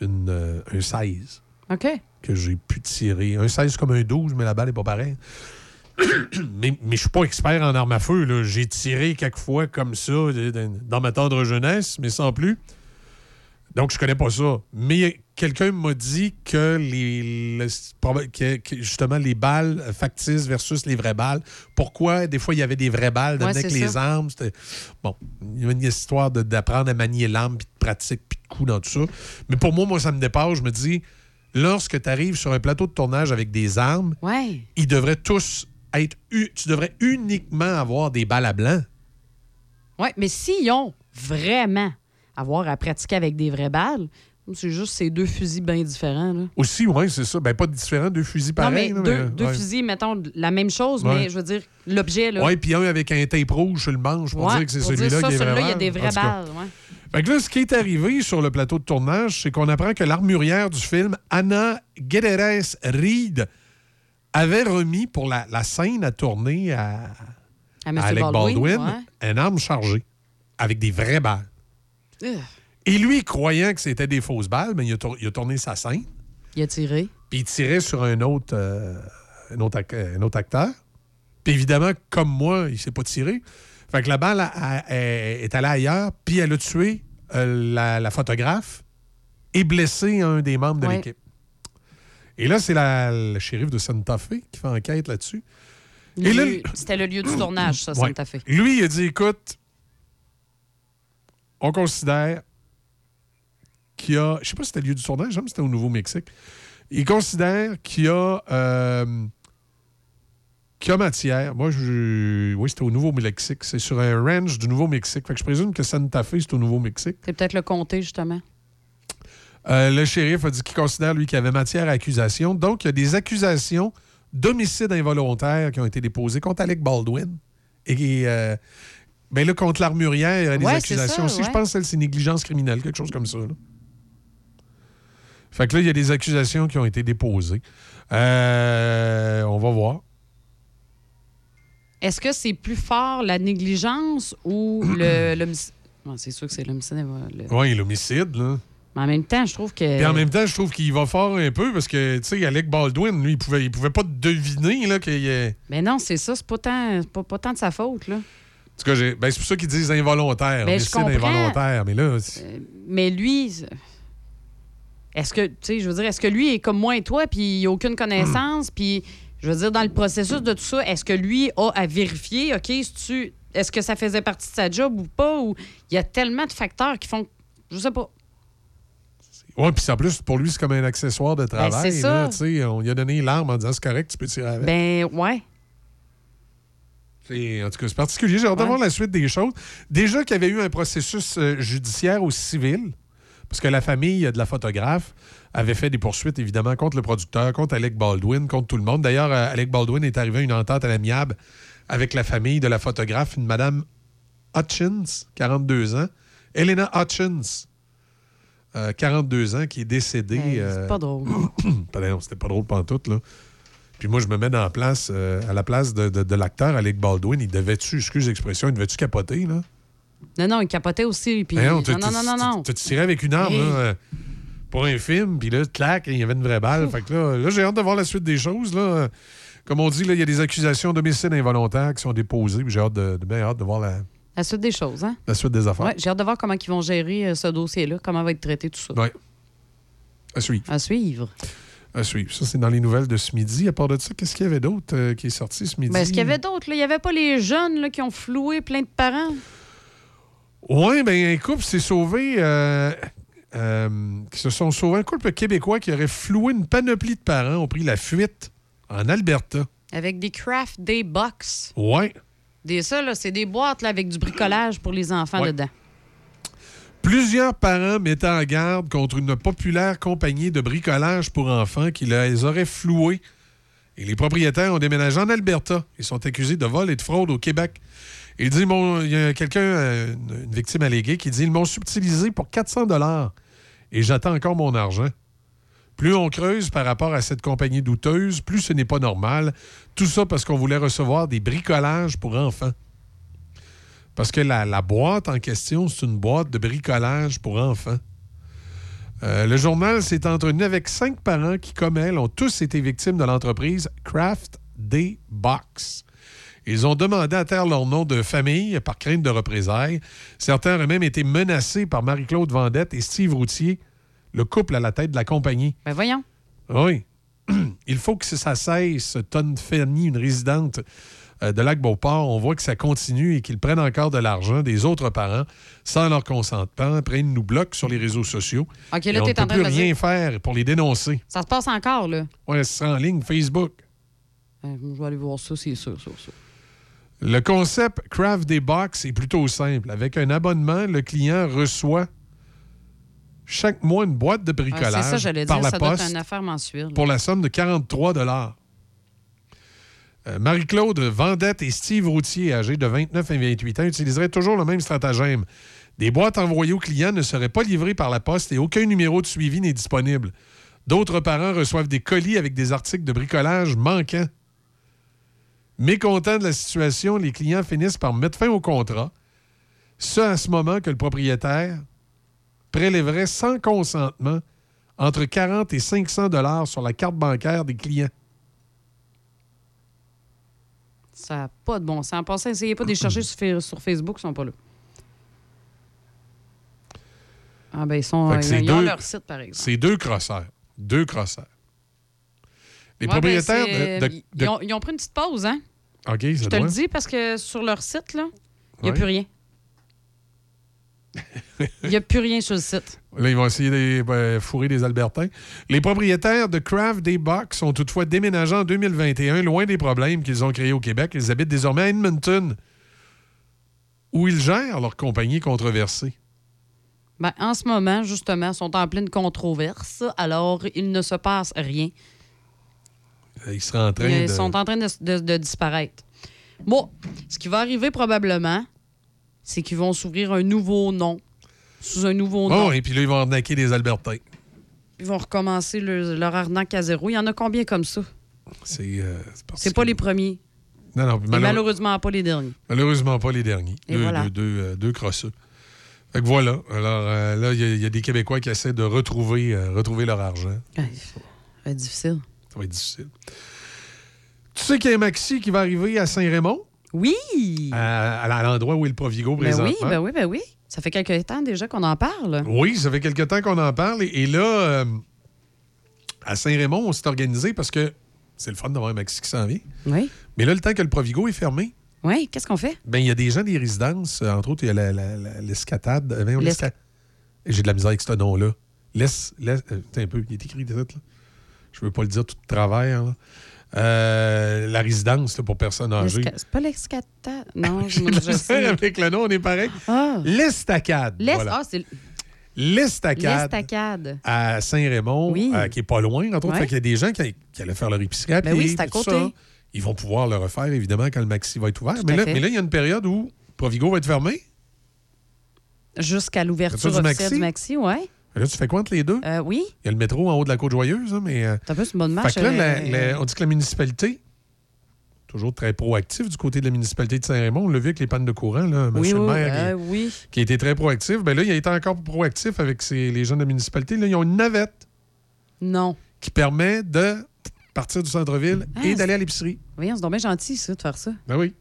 une, euh, un 16 OK. que j'ai pu tirer. Un 16 comme un 12, mais la balle n'est pas pareille. mais, mais je suis pas expert en armes à feu. là. J'ai tiré quelques fois comme ça dans ma tendre jeunesse, mais sans plus. Donc, je connais pas ça. Mais quelqu'un m'a dit que les le- proba- que- que justement les balles factices versus les vraies balles. Pourquoi des fois il y avait des vraies balles Ouais, avec les armes? Bon, il y a une histoire d'apprendre à manier l'arme, puis de pratique, puis de coups dans tout ça. Mais pour moi, moi ça me dépasse. Je me dis, lorsque tu arrives sur un plateau de tournage avec des armes, Ouais. ils devraient tous être. Tu devrais uniquement avoir des balles à blanc. Oui, mais s'ils ont vraiment avoir à pratiquer avec des vraies balles, c'est juste ces deux fusils bien différents. Là. Aussi, oui, c'est ça. Ben, pas différent, deux fusils pareils. non, là, mais deux, deux ouais. fusils, mettons, la même chose, Ouais. mais je veux dire, l'objet. Oui, puis un avec un tape rouge sur le manche pour Ouais, dire que c'est celui-là qui est celui-là, il y a des vraies balles. ouais. Fait que là, ce qui est arrivé sur le plateau de tournage, c'est qu'on apprend que l'armurière du film, Anna Guederes Reed, avait remis pour la, la scène à tourner à, À à M. Alec Baldwin, Baldwin, ouais. une arme chargée avec des vraies balles. Ugh. Et lui, croyant que c'était des fausses balles, ben, il, a tour- il a tourné sa scène. Il a tiré. Puis il tirait sur un autre, euh, un autre, ac- un autre acteur. Puis évidemment, comme moi, il s'est pas tiré. Fait que la balle a- a- est est allée ailleurs, puis elle a tué euh, la, la photographe et blessé un des membres de Ouais. l'équipe. Et là, c'est la- le shérif de Santa Fe qui fait enquête là-dessus. Là, C'était le lieu du tournage, ça, Ouais. Santa Fe. Lui, il a dit écoute, on considère qu'il y a. Je sais pas si c'était le lieu du tournage, mais c'était au Nouveau-Mexique. Il considère qu'il y a. euh, qu'il y a matière. Moi, je. Oui, c'était au Nouveau-Mexique. C'est sur un ranch du Nouveau-Mexique. Fait que je présume que Santa Fe, c'est au Nouveau-Mexique. C'est peut-être le comté, justement. Euh, le shérif a dit qu'il considère, lui, qu'il y avait matière à accusation. Donc, il y a des accusations d'homicide involontaire qui ont été déposées contre Alec Baldwin. Et euh, ben là, contre l'armurière, il y a des Ouais, accusations aussi. Je pense que c'est négligence criminelle, quelque chose comme ça. là. Fait que là, il y a des accusations qui ont été déposées. Euh, on va voir. Est-ce que c'est plus fort la négligence ou le. Bon, c'est sûr que c'est l'homicide. le- Oui, l'homicide, là. Mais en même temps, je trouve que. Puis en même temps, je trouve qu'il va fort un peu parce que, tu sais, Alec Baldwin, lui, il pouvait, il pouvait pas deviner là, qu'il. Mais non, c'est ça, c'est pas tant, pas, pas tant de sa faute, là. En tout cas, j'ai- ben, c'est pour ça qu'ils disent involontaire. Ben, je involontaire. Mais là, c'est- Mais lui, est-ce que, tu sais, je veux dire, est-ce que lui est comme moi et toi, puis il a aucune connaissance, puis je veux dire, dans le processus de tout ça, est-ce que lui a à vérifier, OK, est-ce que ça faisait partie de sa job ou pas, ou il y a tellement de facteurs qui font, je sais pas. Ouais, puis en plus, pour lui, c'est comme un accessoire de travail. Ben, c'est ça. là, on lui a donné l'arme en disant c'est correct, tu peux tirer avec. Ben, ouais. C'est- en tout cas, c'est particulier. J'ai hâte de Ouais. voir la suite des choses. Déjà qu'il y avait eu un processus euh, judiciaire au civil, parce que la famille de la photographe avait fait des poursuites, évidemment, contre le producteur, contre Alec Baldwin, contre tout le monde. D'ailleurs, euh, Alec Baldwin est arrivé à une entente à l'amiable avec la famille de la photographe, une madame Hutchins, 42 ans. Elena Hutchins, euh, 42 ans, qui est décédée. Hey, euh, c'est pas drôle. C'était pas drôle pantoute, là. Puis moi, je me mets dans la place, euh, à la place de, de- de l'acteur Alec Baldwin. Il devait-tu, excuse l'expression, il devait-tu capoter, là? Non, non, il capotait aussi, puis... Non, non, non, non. Tu tirais avec une arme, Hey. là, euh, pour un film, puis là, clac, il y avait une vraie balle. Fait que là, là, j'ai hâte de voir la suite des choses, là. Comme on dit, là, il y a des accusations d'homicide involontaire qui sont déposées, j'ai hâte de, de- bien hâte de voir la, La suite des choses, hein? la suite des affaires. Ouais, j'ai hâte de voir comment ils vont gérer euh, ce dossier-là, comment va être traité tout ça. Ouais. À suivre. À suivre. À suivre. Ça, c'est dans les nouvelles de ce midi. À part de ça, qu'est-ce qu'il y avait d'autre euh, qui est sorti ce midi? Ben, est-ce qu'il y avait d'autres? Il n'y avait pas les jeunes là, qui ont floué plein de parents? Oui, ben un couple s'est sauvé. euh, qui se sont sauvés. Un couple québécois qui aurait floué une panoplie de parents ont pris la fuite en Alberta. Avec des craft day box. Ouais. Des, ça, là, c'est des boîtes là, avec du bricolage pour les enfants Ouais. dedans. Plusieurs parents mettaient en garde contre une populaire compagnie de bricolage pour enfants qui les aurait floués. Et les propriétaires ont déménagé en Alberta. Ils sont accusés de vol et de fraude au Québec. Il dit, mon- il y a quelqu'un, euh, une, une victime alléguée, qui dit, ils m'ont subtilisé pour 400 dollars et j'attends encore mon argent. Plus on creuse par rapport à cette compagnie douteuse, plus ce n'est pas normal. Tout ça parce qu'on voulait recevoir des bricolages pour enfants. Parce que la, boîte en question, c'est une boîte de bricolage pour enfants. Euh, le journal s'est entretenu avec cinq parents qui, comme elle, ont tous été victimes de l'entreprise Craft Day Box. Ils ont demandé à taire leur nom de famille par crainte de représailles. Certains auraient même été menacés par Marie-Claude Vendette et Steve Routier, le couple à la tête de la compagnie. Ben voyons. Oui. Il faut que ça cesse. Tonne Fanny, une résidente euh, de Lac-Beauport, on voit que ça continue et qu'ils prennent encore de l'argent des autres parents sans leur consentement. Après, ils nous bloquent sur les réseaux sociaux. OK, là, peut en train plus de rien dire- faire pour les dénoncer. Ça se passe encore, là. Oui, c'est en ligne, Facebook. Euh, je vais aller voir ça, c'est sûr, sûr, sûr. Le concept Craft Day Box est plutôt simple. Avec un abonnement, le client reçoit chaque mois une boîte de Ah, bricolage c'est ça, j'allais par dire. la Ça doit poste être une affaire mensuelle. pour la somme de 43 Euh, Marie-Claude Vendette et Steve Routier, âgés de 29 et 28 ans, utiliseraient toujours le même stratagème. Des boîtes envoyées aux clients ne seraient pas livrées par la poste et aucun numéro de suivi n'est disponible. D'autres parents reçoivent des colis avec des articles de bricolage manquants. Mécontents de la situation, les clients finissent par mettre fin au contrat. Ce, à ce moment que le propriétaire prélèverait sans consentement entre 40 et 500 dollars sur la carte bancaire des clients. Ça n'a pas de bon sens. En passant, essayez pas de les chercher sur, Fa- sur Facebook, ils sont pas là. Ah ben, ils, sont, ils, ont deux- leur site, par exemple. C'est deux crosseurs. Deux crosseurs. Les Ouais, propriétaires ben, c'est- de, de- ils, ont, ils ont pris une petite pause, hein? OK, ça Je te doit. le dis parce que sur leur site, là, il n'y a Ouais. plus rien. Il n'y a plus rien sur le site. Là, ils vont essayer de ben, fourrer des Albertins. Les propriétaires de Craft Day Box sont toutefois déménagés en 2021, loin des problèmes qu'ils ont créés au Québec. Ils habitent désormais à Edmonton, où ils gèrent leur compagnie controversée. Ben, en ce moment, justement, ils sont en pleine controverse, alors il ne se passe rien. Ils seraient en train Ils de... sont en train de, de- de disparaître. Bon, ce qui va arriver probablement, c'est qu'ils vont s'ouvrir un nouveau nom, sous un nouveau nom. Oh, et puis là, ils vont arnaquer des Albertins. Ils vont recommencer le- leur arnaque à zéro. Il y en a combien comme ça? C'est euh, pas les premiers. Non, non, malheure- malheureusement pas les derniers. Malheureusement pas les derniers. Et deux, voilà. deux, deux, euh, deux crosseux. Fait que voilà. Alors euh, là, il y a- il y, a des Québécois qui essaient de retrouver, retrouver leur argent. Ouais, ça va être difficile. Ça va être difficile. Tu sais qu'il y a un maxi qui va arriver à Saint-Raymond? Oui! À, à l'endroit où est le Provigo Ben présentement. oui, ben oui, ben oui. Ça fait quelques temps déjà qu'on en parle. Oui, ça fait quelque temps qu'on en parle. Et, et là, euh, à Saint-Raymond, on s'est organisé parce que c'est le fun d'avoir un maxi qui s'en vient. Oui. Mais là, le temps que le Provigo est fermé, Oui, qu'est-ce qu'on fait? ben il y a des gens des résidences, euh, entre autres, il y a la- la- la- l'escatade. euh, J'ai de la misère avec ce nom-là. Laisse, laisse, euh, un peu, il est écrit direct, là. Je veux pas le dire tout de travers. là. Euh, la résidence là, pour personnes âgées. C'est pas l'escatade. Non, je, je sais. avec le nom, on est pareil. Ah. L'estacade. L'est- voilà. Ah, L'estacade l'estacade. à Saint-Raymond, Oui. euh, qui est pas loin, entre autres. Ouais. Fait qu'il y a des gens qui, qui allaient faire leur épicerie à Ben oui, c'est à côté. ça. Ils vont pouvoir le refaire, évidemment, quand le maxi va être ouvert. Mais là, fait. mais là, il y a une période où Provigo va être fermé. Jusqu'à l'ouverture du officielle maxi? du maxi, ouais. Et là, tu fais quoi entre les deux? Euh, oui. Il y a le métro en haut de la Côte-Joyeuse, hein, mais... euh, T'as peu, c'est une bonne Fait marche. que là, la- la- on dit que la municipalité, toujours très proactive du côté de la municipalité de Saint-Raymond, on l'a vu avec les pannes de courant, là, Oui, monsieur oui, le maire, euh, qui, oui. qui a été très proactif. Ben là, il a été encore proactif avec ses- les gens de la municipalité. Là, ils ont une navette Non. qui permet de partir du centre-ville Ah, et d'aller à l'épicerie. Voyons, c'est donc bien gentil, ça, de faire ça. Ben oui.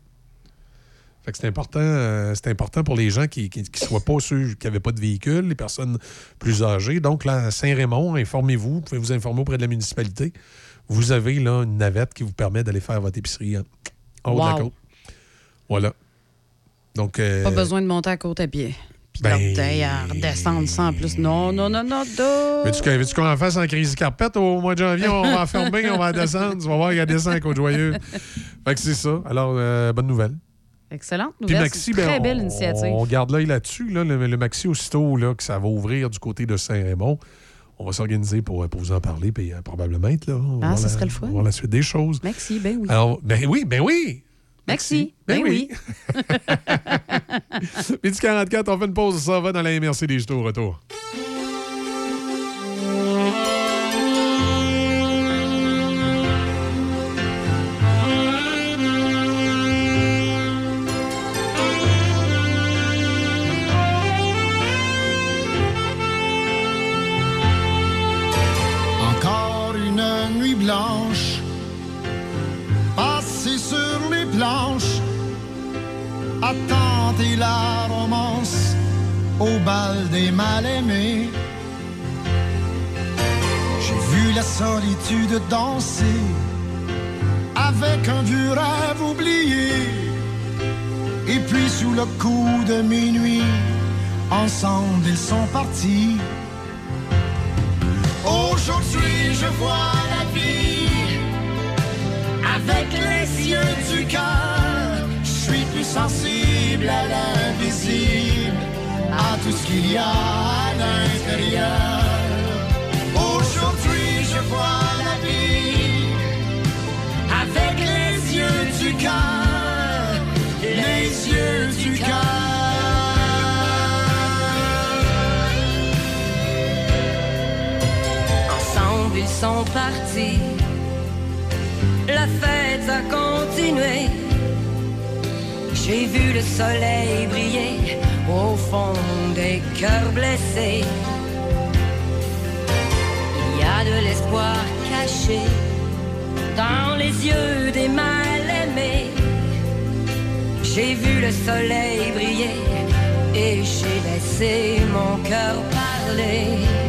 Fait que c'est important, euh, c'est important pour les gens qui ne soient pas ceux qui n'avaient pas de véhicule, les personnes plus âgées. Donc, là, à Saint-Raymond, informez-vous, vous pouvez vous informer auprès de la municipalité. Vous avez là une navette qui vous permet d'aller faire votre épicerie en, en haut de la côte. Voilà. Donc, euh, Pas besoin de monter à côte à pied. Puis ben- à redescendre sans plus. Non, non, non, non, non. Veux-tu que- veux-tu qu'on en fasse en crise carpette au mois de janvier? On va en fermer, on va en descendre. Tu vas voir, il y a descend à Côte-Joyeuse. Fait que c'est ça. Alors, euh, bonne nouvelle. Excellente nouvelle. Maxi, c'est une ben, très on- belle initiative. On garde l'œil là-dessus. Là, le, le Maxi, aussitôt là, que ça va ouvrir du côté de Saint-Raymond, on va s'organiser pour, pour vous en parler, puis euh, probablement être là. On va Ah, la- serait le fun. on va voir la suite des choses. Merci, ben oui. Alors, ben oui, ben oui! Maxi, Ben, ben oui. Midi 44, on fait une pause, ça va dans la MRC des Jetés au retour. Blanche, passée sur les planches, à tenter la romance au bal des mal-aimés. puis la solitude danser avec un vieux rêve oublié. Et puis sous le coup de minuit, ensemble ils sont partis. Aujourd'hui je vois avec les yeux du cœur. Je suis plus sensible à l'invisible, à tout ce qu'il y a à l'intérieur. Aujourd'hui je vois la vie avec les yeux du cœur, les yeux du cœur. Ils sont partis. La fête a continué. J'ai vu le soleil briller au fond des cœurs blessés. Il y a de l'espoir caché dans les yeux des mal-aimés. J'ai vu le soleil briller et j'ai laissé mon cœur parler.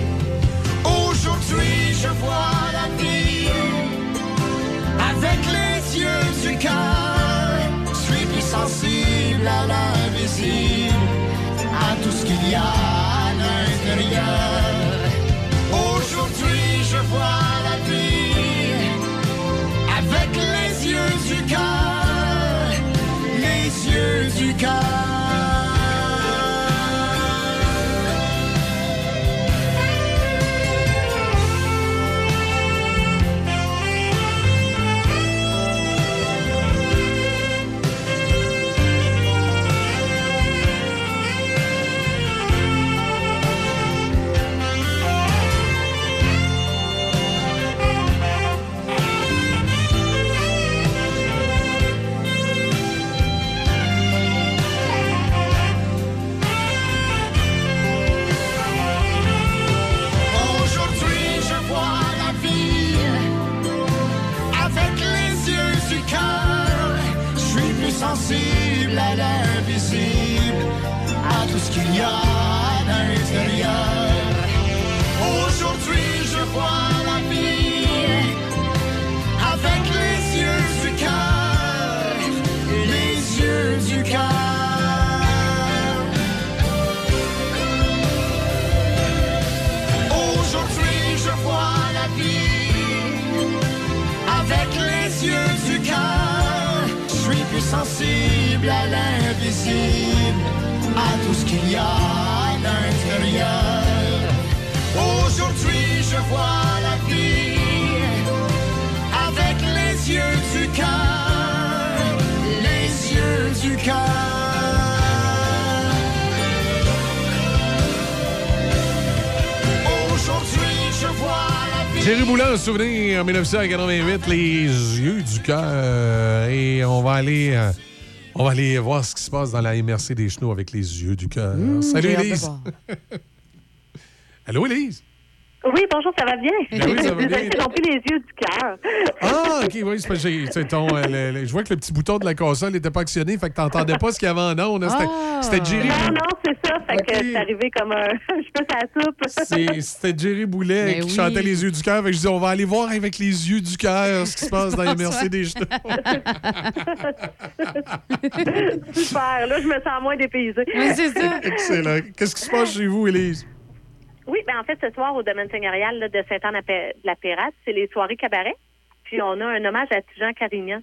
Je suis plus sensible à l'invisible, à tout ce qu'il y a à l'intérieur. Souvenir en 1988, les yeux du cœur. Et on va aller. euh, on va aller voir ce qui se passe dans la MRC des Chenaux avec les yeux du cœur. Salut, de Élise. voir. Allô, Élise? Oui, bonjour, ça va bien? Ben oui, ça va bien. les yeux du cœur. Ah, OK, oui, c'est parce que j'ai- c'est ton, euh, le- le- je vois que le petit bouton de la console n'était pas actionné, fait que t'entendais pas ce qu'il y avait en ondes. C'était- Ah. C'était Jerry Non, Boulet. non, c'est ça. Fait que c'est arrivé comme un cheveu à la soupe. C'est- C'était Jerry Boulet Mais qui oui. chantait les yeux du cœur. Fait que je dis, on va aller voir avec les yeux du cœur ce qui se passe dans les MRC des Chenaux. Super. Là, je me sens moins dépaysée. Excellent. Qu'est-ce qui se passe chez vous, Élise? Oui, ben en fait, ce soir, au domaine seigneurial là, de Saint-Anne-de-la-Pérade, c'est les soirées cabaret. Puis on a un hommage à Jean Carignan,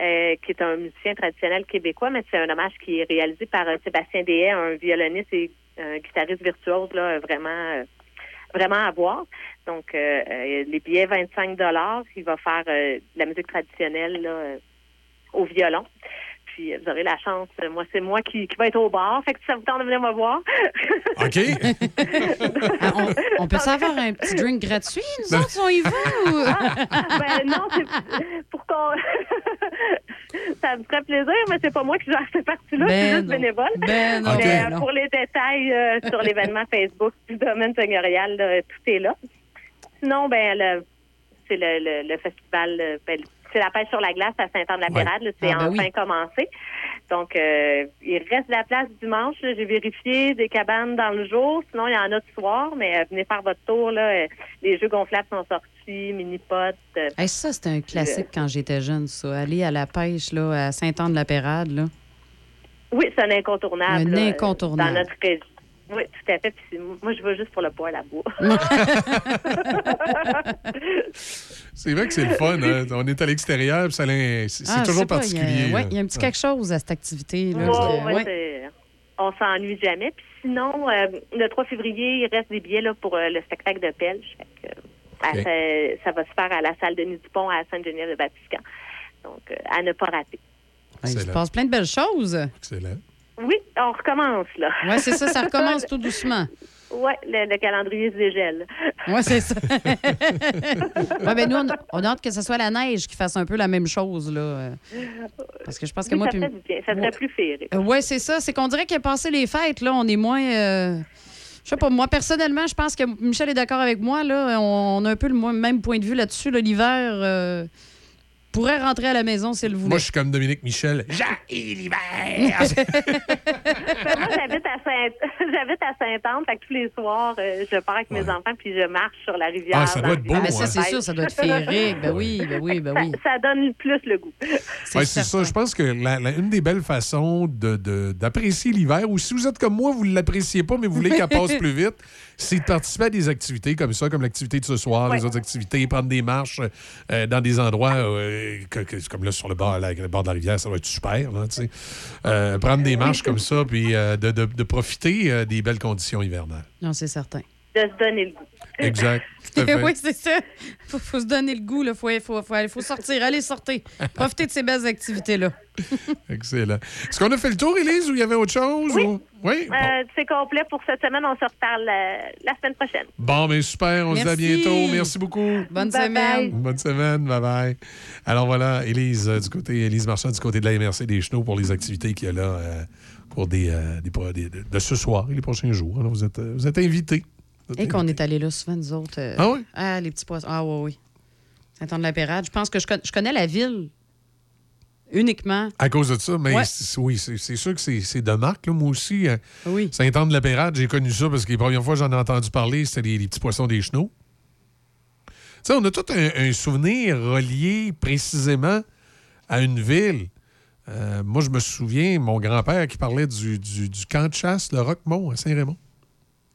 euh, qui est un musicien traditionnel québécois, mais c'est un hommage qui est réalisé par euh, Sébastien Dehaye, un violoniste et un guitariste virtuose, là, vraiment, euh, vraiment à voir. Donc, euh, les billets, 25 Il va faire de la musique traditionnelle là, au violon. Puis vous aurez la chance, moi, c'est moi qui, qui va être au bar. Fait que si ça vous tente de venir me voir. OK. Ah, on, on peut savoir un petit drink gratuit, nous autres, si on y va? ou- ben non, c'est pour qu'on. ça me ferait plaisir, mais c'est pas moi qui gère cette partie-là, Ben c'est juste non. bénévole. Ben non, Mais, ben euh, non. pour les détails euh, sur l'événement Facebook du domaine seigneurial, là, tout est là. Sinon, ben le- c'est le, le, le festival, ben, c'est la pêche sur la glace à Saint-Anne-de-la-Pérade, là, c'est Ah, ben enfin oui. commencé. Donc, euh, il reste de la place dimanche. J'ai vérifié des cabanes dans le jour. Sinon, il y en a ce soir, mais euh, venez faire votre tour. Là. Euh, Les jeux gonflables sont sortis, mini-potes. Hey, ça, c'était un classique quand j'étais jeune, ça. Aller à la pêche là, à Saint-Anne-de-la-Pérade. Là. Oui, c'est un incontournable. Un là, incontournable. Dans notre région. Oui, tout à fait. Puis moi, je vais juste pour le bois là-bas. C'est vrai que c'est le fun. hein. On est à l'extérieur, c'est Ah, toujours il particulier. ouais, là. il y a un petit quelque chose à cette activité. Là, Ouais, que- ouais, on s'ennuie jamais. Puis sinon, euh, le 3 février, il reste des billets là, pour euh, le spectacle de Pelge. Euh, ça, ça va se faire à la salle Denis Dupont à Sainte-Geneviève-de-Batiscan. Donc, euh, à ne pas rater. Ouais, il se passe plein de belles choses. Excellent. Oui, on recommence, là. Oui, c'est ça, ça recommence tout doucement. Oui, le, le calendrier se dégèle. Oui, c'est ça. ouais, ben nous, on, on a hâte que ce soit la neige qui fasse un peu la même chose. Là, parce que je pense que Oui, moi. ça puis- bien. Ça serait plus féerique. oui, c'est ça. C'est qu'on dirait qu'il a passé les fêtes, là, on est moins. euh, Je sais pas, moi, personnellement, je pense que Michel est d'accord avec moi. Là, on, on a un peu le même point de vue là-dessus. là. L'hiver euh, pourrait rentrer à la maison s'il voulait. Moi, je suis comme Dominique Michel. Ben, moi, j'habite à Saint- j'habite à Sainte-Anne, fait que tous les soirs, euh, je pars avec mes enfants puis je marche sur la rivière. Ah, ça doit être beau, village Ah, mais ça, de c'est sûr, ça doit être féerique. Ben oui, ben oui, ben oui. Ça, ça donne plus le goût. Ouais, c'est ça. Je pense que la- la- une des belles façons de- de- d'apprécier l'hiver, ou si vous êtes comme moi, vous ne l'appréciez pas, mais vous voulez qu'elle passe plus vite, c'est de participer à des activités comme ça, comme l'activité de ce soir, les autres activités, prendre des marches euh, dans des endroits euh, que- que- comme là sur le bord, la- le bord de la rivière, ça va être super. Là, tu sais. Euh, prendre des marches comme ça, puis euh, de, de- de profiter euh, des belles conditions hivernales. Non, c'est certain. De se donner le goût. Exact. Oui, c'est ça. Faut, faut se donner le goût. Il faut, faut, faut, faut sortir. Allez, sortez. Profitez de ces belles activités-là. Excellent. Est-ce qu'on a fait le tour, Élise, ou il y avait autre chose? Oui. ou- Oui? Bon. Euh, c'est complet pour cette semaine. On se reparle euh, la semaine prochaine. Bon, mais super. On se dit à bientôt. Merci beaucoup. Bonne Bye semaine. Bonne semaine. Bye bye. Alors voilà, Élise, euh, du côté, Élise Marchand, du côté de la MRC des Chenaux pour les activités qu'il y a là euh, au cours des, euh, des de, ce soir et les prochains jours. Alors, vous êtes, euh, vous êtes invités. Et qu'on est allé là souvent, nous autres. euh, Ah oui? Ah, les petits poissons. Ah, oui, oui. Saint-Anne-de-la-Pérade. Je pense que je, con- je connais la ville uniquement. À cause de ça, mais Ouais. oui, c'est sûr que c'est c'est de marque. là. Moi aussi, euh, Oui. Saint-Anne-de-la-Pérade, j'ai connu ça parce que les premières fois que j'en ai entendu parler, c'était les, les petits poissons des chenaux. Tu sais, on a tout un, un souvenir relié précisément à une ville. Euh, moi, je me souviens, mon grand-père qui parlait du, du- du camp de chasse, le Roquemont, à Saint-Raymond.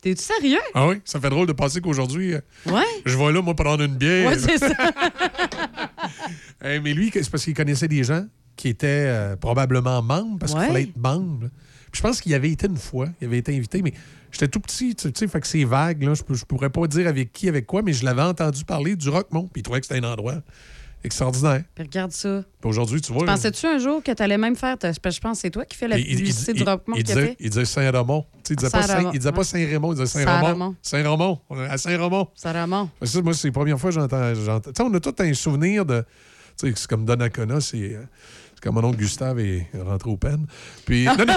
T'es-tu sérieux? Ah oui, ça fait drôle de penser qu'aujourd'hui, euh, Ouais. je vais là, moi, prendre une bière. Ouais, c'est ça. Mais lui, c'est parce qu'il connaissait des gens qui étaient euh, probablement membres, parce Ouais. qu'il fallait être membre. Puis je pense qu'il y avait été une fois, il avait été invité, mais j'étais tout petit, tu sais, fait que c'est vague, là. Je, je pourrais pas dire avec qui, avec quoi, mais je l'avais entendu parler du Roquemont, puis il trouvait que c'était un endroit extraordinaire. Puis regarde ça. Puis aujourd'hui, tu vois... Pensais-tu un jour que t'allais même faire. ta- Je pense que c'est toi qui fais la publicité du Roquemont il disait, il disait Saint-Ramon. Tu Il disait pas. Saint-Raymond, il disait Saint-Ramon. Saint-Ramon. À Saint-Ramon. Saint-Ramon. Moi, c'est la première fois que j'entends. Tu sais, on a tout un souvenir de. Tu sais, c'est comme Donnacona, c'est. euh, c'est comme mon oncle Gustave est rentré au peine. Puis. Non, non.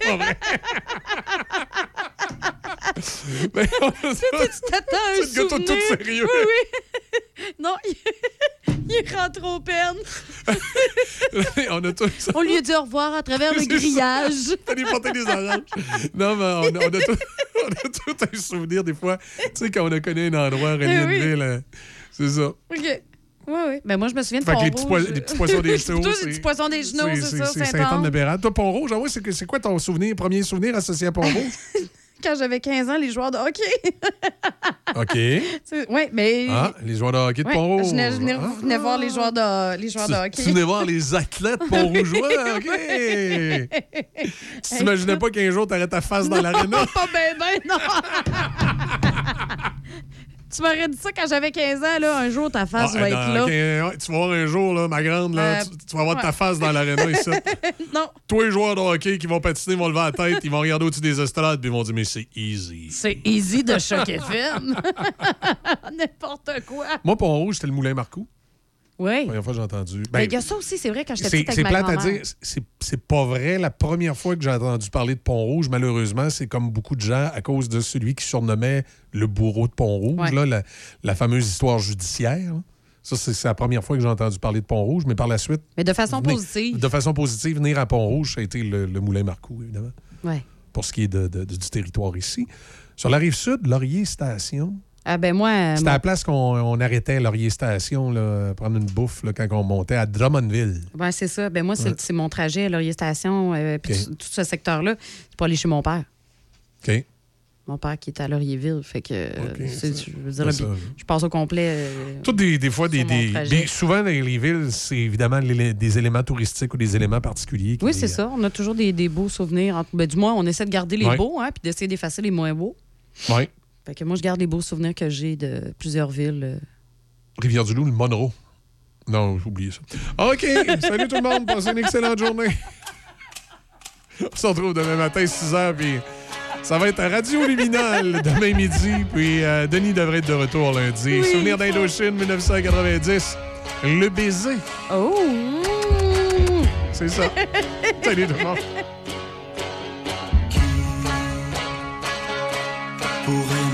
Pas vrai. Ben, Tu t'attends un souvenir. tout sérieux. Oui, oui. non, il, il rentre au peine. on a tout. On lui a dit au revoir à travers le grillage. T'allais porter des oranges. Non, mais on a, on a tout, on a tout un souvenir des fois. Tu sais, quand on a connu un endroit une Eh oui. ville, euh, c'est ça. OK. Oui, oui. Ben moi, je me souviens de Fait que les Pont-Rouge. petits, les petits poissons des chenaux. Toi, c'est- les petits poissons des chenaux, c'est ça, C'est Saint-Anne. Saint-Anne-de-Bérard. Toi, Pont-Rouge, ah ouais, c'est que- c'est quoi ton souvenir, premier souvenir associé à Pont-Rouge? Quand j'avais 15 ans, les joueurs de hockey. OK. Oui, mais. Ah, les joueurs de hockey de Ouais, Pont-Rouge. Je venais, je venais- Ah. venais voir les joueurs de, les joueurs de Tu, hockey. tu venais voir les athlètes Pont-Rougeois, OK. Tu t'imaginais pas qu'un jour, t'aurais ta face dans l'aréna? pas ben, ben, non. Tu m'aurais dit ça quand j'avais 15 ans, là. Un jour, ta face Ah, va dans- être là. Tu vas voir un jour, là, ma grande, là, Euh, tu, tu vas voir ta face dans l'aréna ici. non. Tous les joueurs de hockey qui vont patiner vont lever la tête, ils vont regarder au-dessus des estrades, puis ils vont dire, mais c'est easy. C'est easy de Choc FM. N'importe quoi. Moi, Pont-Rouge, c'était le Moulin Marcoux. Oui. La première fois que j'ai entendu. Ben, Ben, il y a ça aussi, c'est vrai, quand j'étais c'est petite c'est avec ma plate à dire. C'est- C'est pas vrai. La première fois que j'ai entendu parler de Pont-Rouge, malheureusement, c'est comme beaucoup de gens à cause de celui qui surnommait le bourreau de Pont-Rouge, Ouais. là, la, la fameuse histoire judiciaire. Ça, c'est c'est la première fois que j'ai entendu parler de Pont-Rouge, mais par la suite. Mais de façon venir- positive. De façon positive, venir à Pont-Rouge, ça a été le, le Moulin Marcoux, évidemment, Ouais. pour ce qui est de- de- du territoire ici. Sur la rive sud, Laurier Station. Ah ben moi, euh, C'était à la place qu'on on arrêtait à Laurier Station, là, prendre une bouffe là, quand on montait à Drummondville. Ouais, c'est ça. Ben moi, c'est Ouais. mon trajet à Laurier Station, euh, puis tout, tout ce secteur-là. C'est pour aller chez mon père. OK. Mon père qui est à Laurierville. Fait que, euh, je veux dire, C'est ça. je passe au complet. euh, Toutes des, des fois, des, souvent dans les villes, c'est évidemment des éléments touristiques ou des éléments particuliers. qui Oui, les- c'est ça. On a toujours des, beaux souvenirs. ben, du moins, on essaie de garder les Ouais. beaux, hein, puis d'essayer d'effacer les moins beaux. Oui. Fait que moi, je garde les beaux souvenirs que j'ai de plusieurs villes. euh. Rivière-du-Loup, le Monroe. Non, j'ai oublié ça. OK. Salut tout le monde. Passez une excellente journée. On se retrouve demain matin, 6 h. Puis ça va être à Radio Luminal demain midi. Puis euh, Denis devrait être de retour lundi. Souvenir d'Indochine 1990. Le baiser. Oh! C'est ça. Salut tout le monde. pourrait